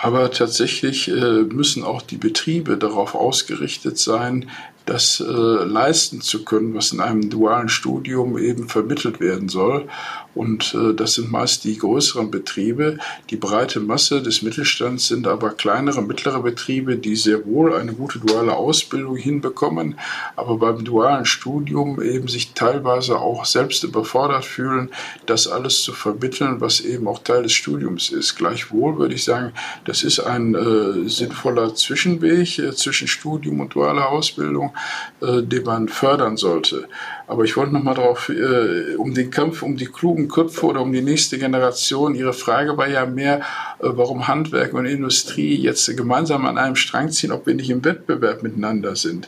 aber tatsächlich äh, müssen auch die Betriebe darauf ausgerichtet sein, das äh, leisten zu können, was in einem dualen Studium eben vermittelt werden soll. Und äh, das sind meist die größeren Betriebe. Die breite Masse des Mittelstands sind aber kleinere, mittlere Betriebe, die sehr wohl eine gute duale Ausbildung hinbekommen, aber beim dualen Studium eben sich teilweise auch selbst überfordert fühlen, das alles zu vermitteln, was eben auch Teil des Studiums ist. Gleichwohl würde ich sagen, das ist ein äh, sinnvoller Zwischenweg äh, zwischen Studium und dualer Ausbildung, äh, den man fördern sollte. Aber ich wollte noch mal darauf, äh, um den Kampf um die klugen Köpfe oder um die nächste Generation. Ihre Frage war ja mehr, äh, warum Handwerk und Industrie jetzt gemeinsam an einem Strang ziehen, ob wir nicht im Wettbewerb miteinander sind.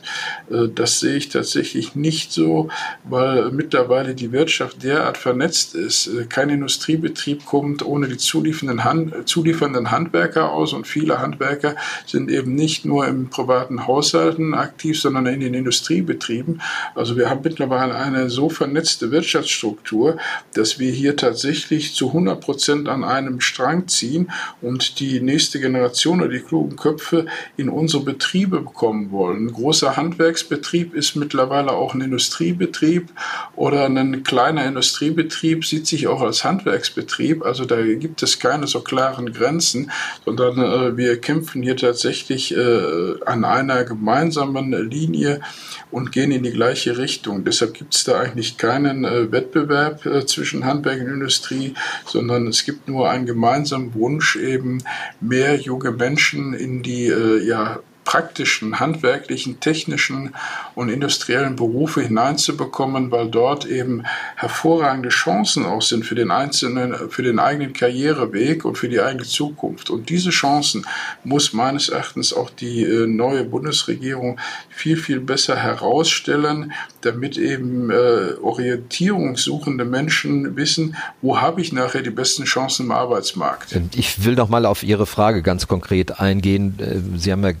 Äh, das sehe ich tatsächlich nicht so, weil mittlerweile die Wirtschaft derart vernetzt ist. Äh, kein Industriebetrieb kommt ohne die zuliefernden, Hand, zuliefernden Handwerker aus und viele Handwerker sind eben nicht nur im privaten Haushalten aktiv, sondern in den Industriebetrieben. Also wir haben mittlerweile mal eine so vernetzte Wirtschaftsstruktur, dass wir hier tatsächlich zu 100 Prozent an einem Strang ziehen und die nächste Generation oder die klugen Köpfe in unsere Betriebe bekommen wollen. Ein großer Handwerksbetrieb ist mittlerweile auch ein Industriebetrieb oder ein kleiner Industriebetrieb sieht sich auch als Handwerksbetrieb. Also da gibt es keine so klaren Grenzen, sondern äh, wir kämpfen hier tatsächlich äh, an einer gemeinsamen Linie und gehen in die gleiche Richtung. Deshalb gibt es da eigentlich keinen äh, Wettbewerb äh, zwischen Handwerk und Industrie, sondern es gibt nur einen gemeinsamen Wunsch, eben mehr junge Menschen in die äh, ja, praktischen, handwerklichen, technischen und industriellen Berufe hineinzubekommen, weil dort eben hervorragende Chancen auch sind für den einzelnen, für den eigenen Karriereweg und für die eigene Zukunft. Und diese Chancen muss meines Erachtens auch die äh, neue Bundesregierung viel, viel besser herausstellen, damit eben äh, orientierungssuchende Menschen wissen, wo habe ich nachher die besten Chancen im Arbeitsmarkt. Ich will noch mal auf Ihre Frage ganz konkret eingehen. Äh, Sie haben ja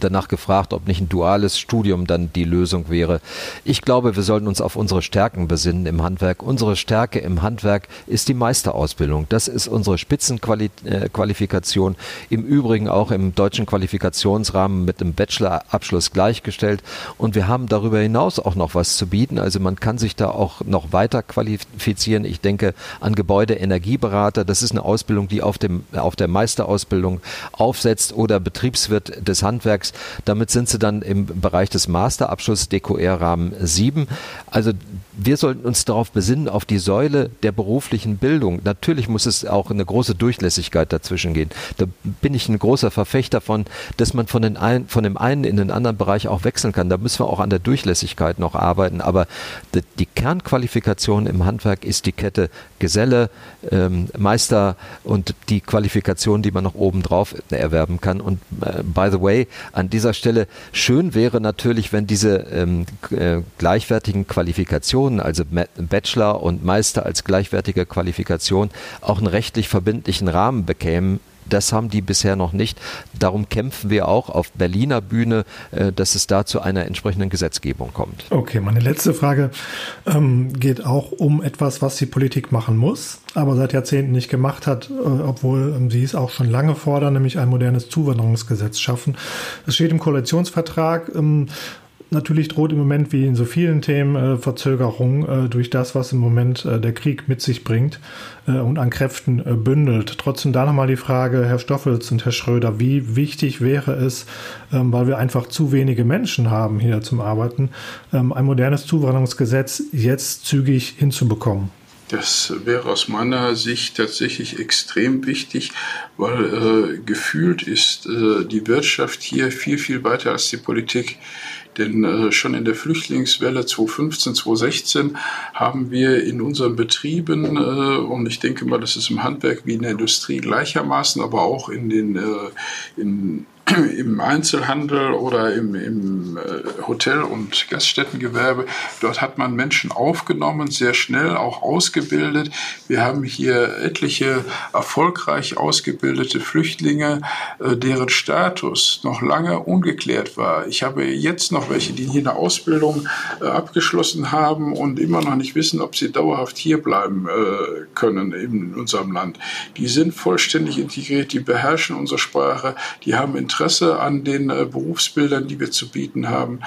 danach gefragt, ob nicht ein duales Studium dann die Lösung wäre. Ich glaube, wir sollten uns auf unsere Stärken besinnen im Handwerk. Unsere Stärke im Handwerk ist die Meisterausbildung. Das ist unsere Spitzenqualifikation. Im Übrigen auch im deutschen Qualifikationsrahmen mit dem Bachelorabschluss gleichgestellt. Und wir haben darüber hinaus auch noch was zu bieten. Also man kann sich da auch noch weiter qualifizieren. Ich denke an Gebäudeenergieberater. Das ist eine Ausbildung, die auf, dem, auf der Meisterausbildung aufsetzt oder Betriebswirt des Handwerks Handwerks. Damit sind sie dann im Bereich des Masterabschlusses DQR-Rahmen 7. Also wir sollten uns darauf besinnen, auf die Säule der beruflichen Bildung. Natürlich muss es auch eine große Durchlässigkeit dazwischen gehen. Da bin ich ein großer Verfechter von, dass man von, den ein, von dem einen in den anderen Bereich auch wechseln kann. Da müssen wir auch an der Durchlässigkeit noch arbeiten. Aber die, die Kernqualifikation im Handwerk ist die Kette Geselle, ähm, Meister und die Qualifikation, die man noch obendrauf erwerben kann. Und äh, by the way, an dieser Stelle schön wäre natürlich, wenn diese ähm, äh, gleichwertigen Qualifikationen Qualifikationen, also Bachelor und Meister als gleichwertige Qualifikation, auch einen rechtlich verbindlichen Rahmen bekämen. Das haben die bisher noch nicht. Darum kämpfen wir auch auf Berliner Bühne, äh, dass es da zu einer entsprechenden Gesetzgebung kommt. Okay, meine letzte Frage ähm, geht auch um etwas, was die Politik machen muss, aber seit Jahrzehnten nicht gemacht hat, äh, obwohl ähm, sie es auch schon lange fordern, nämlich ein modernes Zuwanderungsgesetz schaffen. Es steht im Koalitionsvertrag. Ähm, natürlich droht im Moment wie in so vielen Themen äh, Verzögerung äh, durch das, was im Moment äh, der Krieg mit sich bringt äh, und an Kräften äh, bündelt. Trotzdem da nochmal die Frage, Herr Stoffels und Herr Schröder, wie wichtig wäre es, ähm, weil wir einfach zu wenige Menschen haben hier zum Arbeiten, ähm, ein modernes Zuwanderungsgesetz jetzt zügig hinzubekommen? Das wäre aus meiner Sicht tatsächlich extrem wichtig, weil äh, gefühlt ist äh, die Wirtschaft hier viel, viel weiter als die Politik. Denn äh, schon in der Flüchtlingswelle 2015, 2016 haben wir in unseren Betrieben, äh, und ich denke mal, das ist im Handwerk wie in der Industrie gleichermaßen, aber auch in den äh, in im Einzelhandel oder im, im äh, Hotel- und Gaststättengewerbe. Dort hat man Menschen aufgenommen, sehr schnell auch ausgebildet. Wir haben hier etliche erfolgreich ausgebildete Flüchtlinge, äh, deren Status noch lange ungeklärt war. Ich habe jetzt noch welche, die hier eine Ausbildung äh, abgeschlossen haben und immer noch nicht wissen, ob sie dauerhaft hier bleiben können in unserem Land. Die sind vollständig integriert, die beherrschen unsere Sprache, die haben Interesse Interesse an den äh, Berufsbildern, die wir zu bieten haben.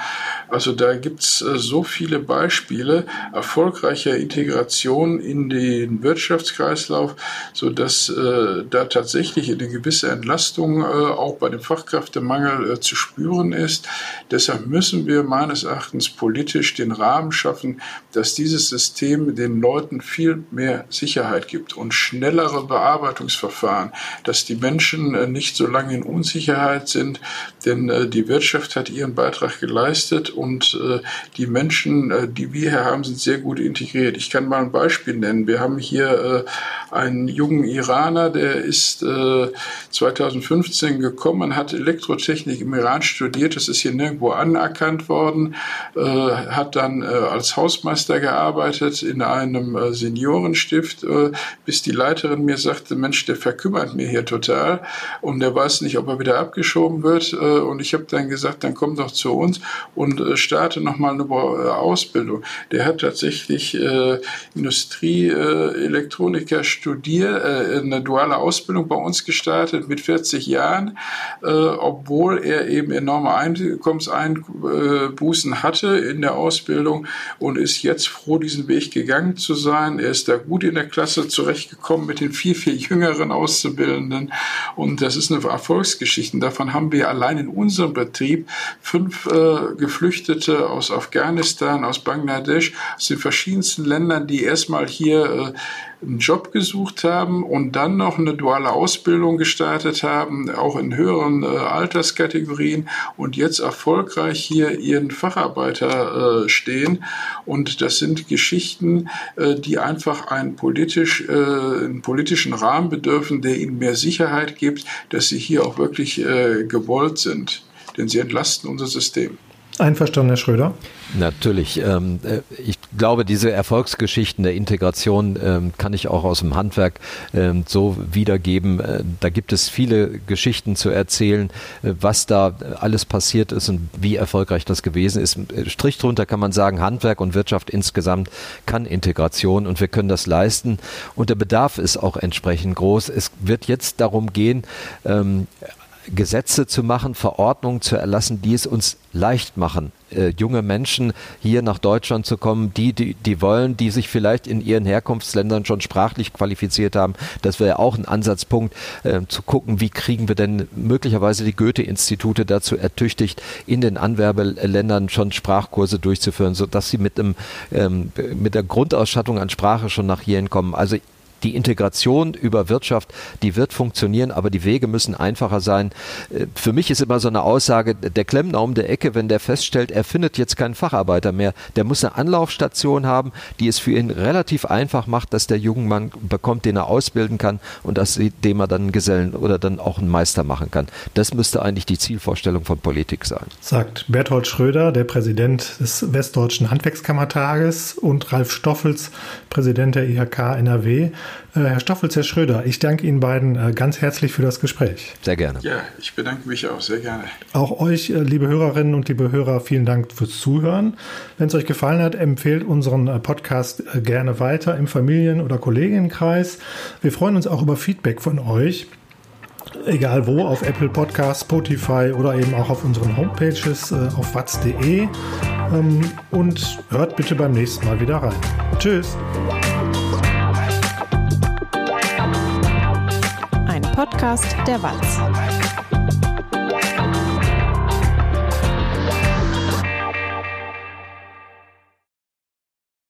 Also da gibt es äh, so viele Beispiele erfolgreicher Integration in den Wirtschaftskreislauf, sodass äh, da tatsächlich eine gewisse Entlastung äh, auch bei dem Fachkräftemangel äh, zu spüren ist. Deshalb müssen wir meines Erachtens politisch den Rahmen schaffen, dass dieses System den Leuten viel mehr Sicherheit gibt und schnellere Bearbeitungsverfahren, dass die Menschen äh, nicht so lange in Unsicherheit sind, denn äh, die Wirtschaft hat ihren Beitrag geleistet und äh, die Menschen, die wir hier haben, sind sehr gut integriert. Ich kann mal ein Beispiel nennen. Wir haben hier einen jungen Iraner, der ist 2015 gekommen, hat Elektrotechnik im Iran studiert, das ist hier nirgendwo anerkannt worden, hat dann als Hausmeister gearbeitet in einem Seniorenstift, bis die Leiterin mir sagte, Mensch, der verkümmert mir hier total und der weiß nicht, ob er wieder abgeschoben wird. Äh, und ich habe dann gesagt, dann komm doch zu uns und äh, starte nochmal eine äh, Ausbildung. Der hat tatsächlich Industrie, Elektroniker studiert, eine duale Ausbildung bei uns gestartet mit 40 Jahren, obwohl er eben enorme Einkommenseinbußen hatte in der Ausbildung und ist jetzt froh, diesen Weg gegangen zu sein. Er ist da gut in der Klasse zurechtgekommen mit den viel, viel jüngeren Auszubildenden. Und das ist eine Erfolgsgeschichte. Davon haben wir allein in unserem Betrieb fünf äh, Geflüchtete aus Afghanistan, aus Bangladesch, aus den verschiedensten Ländern, die erstmal hier äh, einen Job gesucht haben und dann noch eine duale Ausbildung gestartet haben, auch in höheren äh, Alterskategorien und jetzt erfolgreich hier ihren Facharbeiter äh, stehen. Und das sind Geschichten, äh, die einfach einen, politisch, äh, einen politischen Rahmen bedürfen, der ihnen mehr Sicherheit gibt, dass sie hier auch wirklich äh, gewollt sind. Denn sie entlasten unser System. Einverstanden, Herr Schröder? Natürlich. Ähm, äh, ich glaube, diese Erfolgsgeschichten der Integration ähm, kann ich auch aus dem Handwerk ähm, so wiedergeben. Äh, da gibt es viele Geschichten zu erzählen, äh, was da alles passiert ist und wie erfolgreich das gewesen ist. Strich drunter kann man sagen, Handwerk und Wirtschaft insgesamt kann Integration und wir können das leisten. Und der Bedarf ist auch entsprechend groß. Es wird jetzt darum gehen, Gesetze zu machen, Verordnungen zu erlassen, die es uns leicht machen, äh, junge Menschen hier nach Deutschland zu kommen, die, die, die wollen, die sich vielleicht in ihren Herkunftsländern schon sprachlich qualifiziert haben. Das wäre auch ein Ansatzpunkt, äh, zu gucken, wie kriegen wir denn möglicherweise die Goethe-Institute dazu ertüchtigt, in den Anwerbeländern schon Sprachkurse durchzuführen, sodass sie mit, einem, ähm, mit der Grundausstattung an Sprache schon nach hierhin kommen. Also die Integration über Wirtschaft, die wird funktionieren, aber die Wege müssen einfacher sein. Äh, für mich ist immer so eine Aussage, der Klempner um der Ecke, wenn der feststellt, er findet jetzt keinen Facharbeiter mehr, der muss eine Anlaufstation haben, die es für ihn relativ einfach macht, dass der junge Mann bekommt, den er ausbilden kann und dass, dem er dann einen Gesellen oder dann auch einen Meister machen kann. Das müsste eigentlich die Zielvorstellung von Politik sein. Sagt Berthold Schröder, der Präsident des Westdeutschen Handwerkskammertages und Ralf Stoffels, Präsident der IHK NRW. Äh, Herr Stoffels, Herr Schröder, ich danke Ihnen beiden äh, ganz herzlich für das Gespräch. Sehr gerne. Ja, ich bedanke mich auch sehr gerne. Auch euch, äh, liebe Hörerinnen und liebe Hörer, vielen Dank fürs Zuhören. Wenn es euch gefallen hat, empfehlt unseren Podcast gerne weiter im Familien- oder Kolleginnenkreis. Wir freuen uns auch über Feedback von euch egal wo, auf Apple Podcasts, Spotify oder eben auch auf unseren Homepages auf watz.de. Ähm, und hört bitte beim nächsten Mal wieder rein. Tschüss. Podcast der Walz.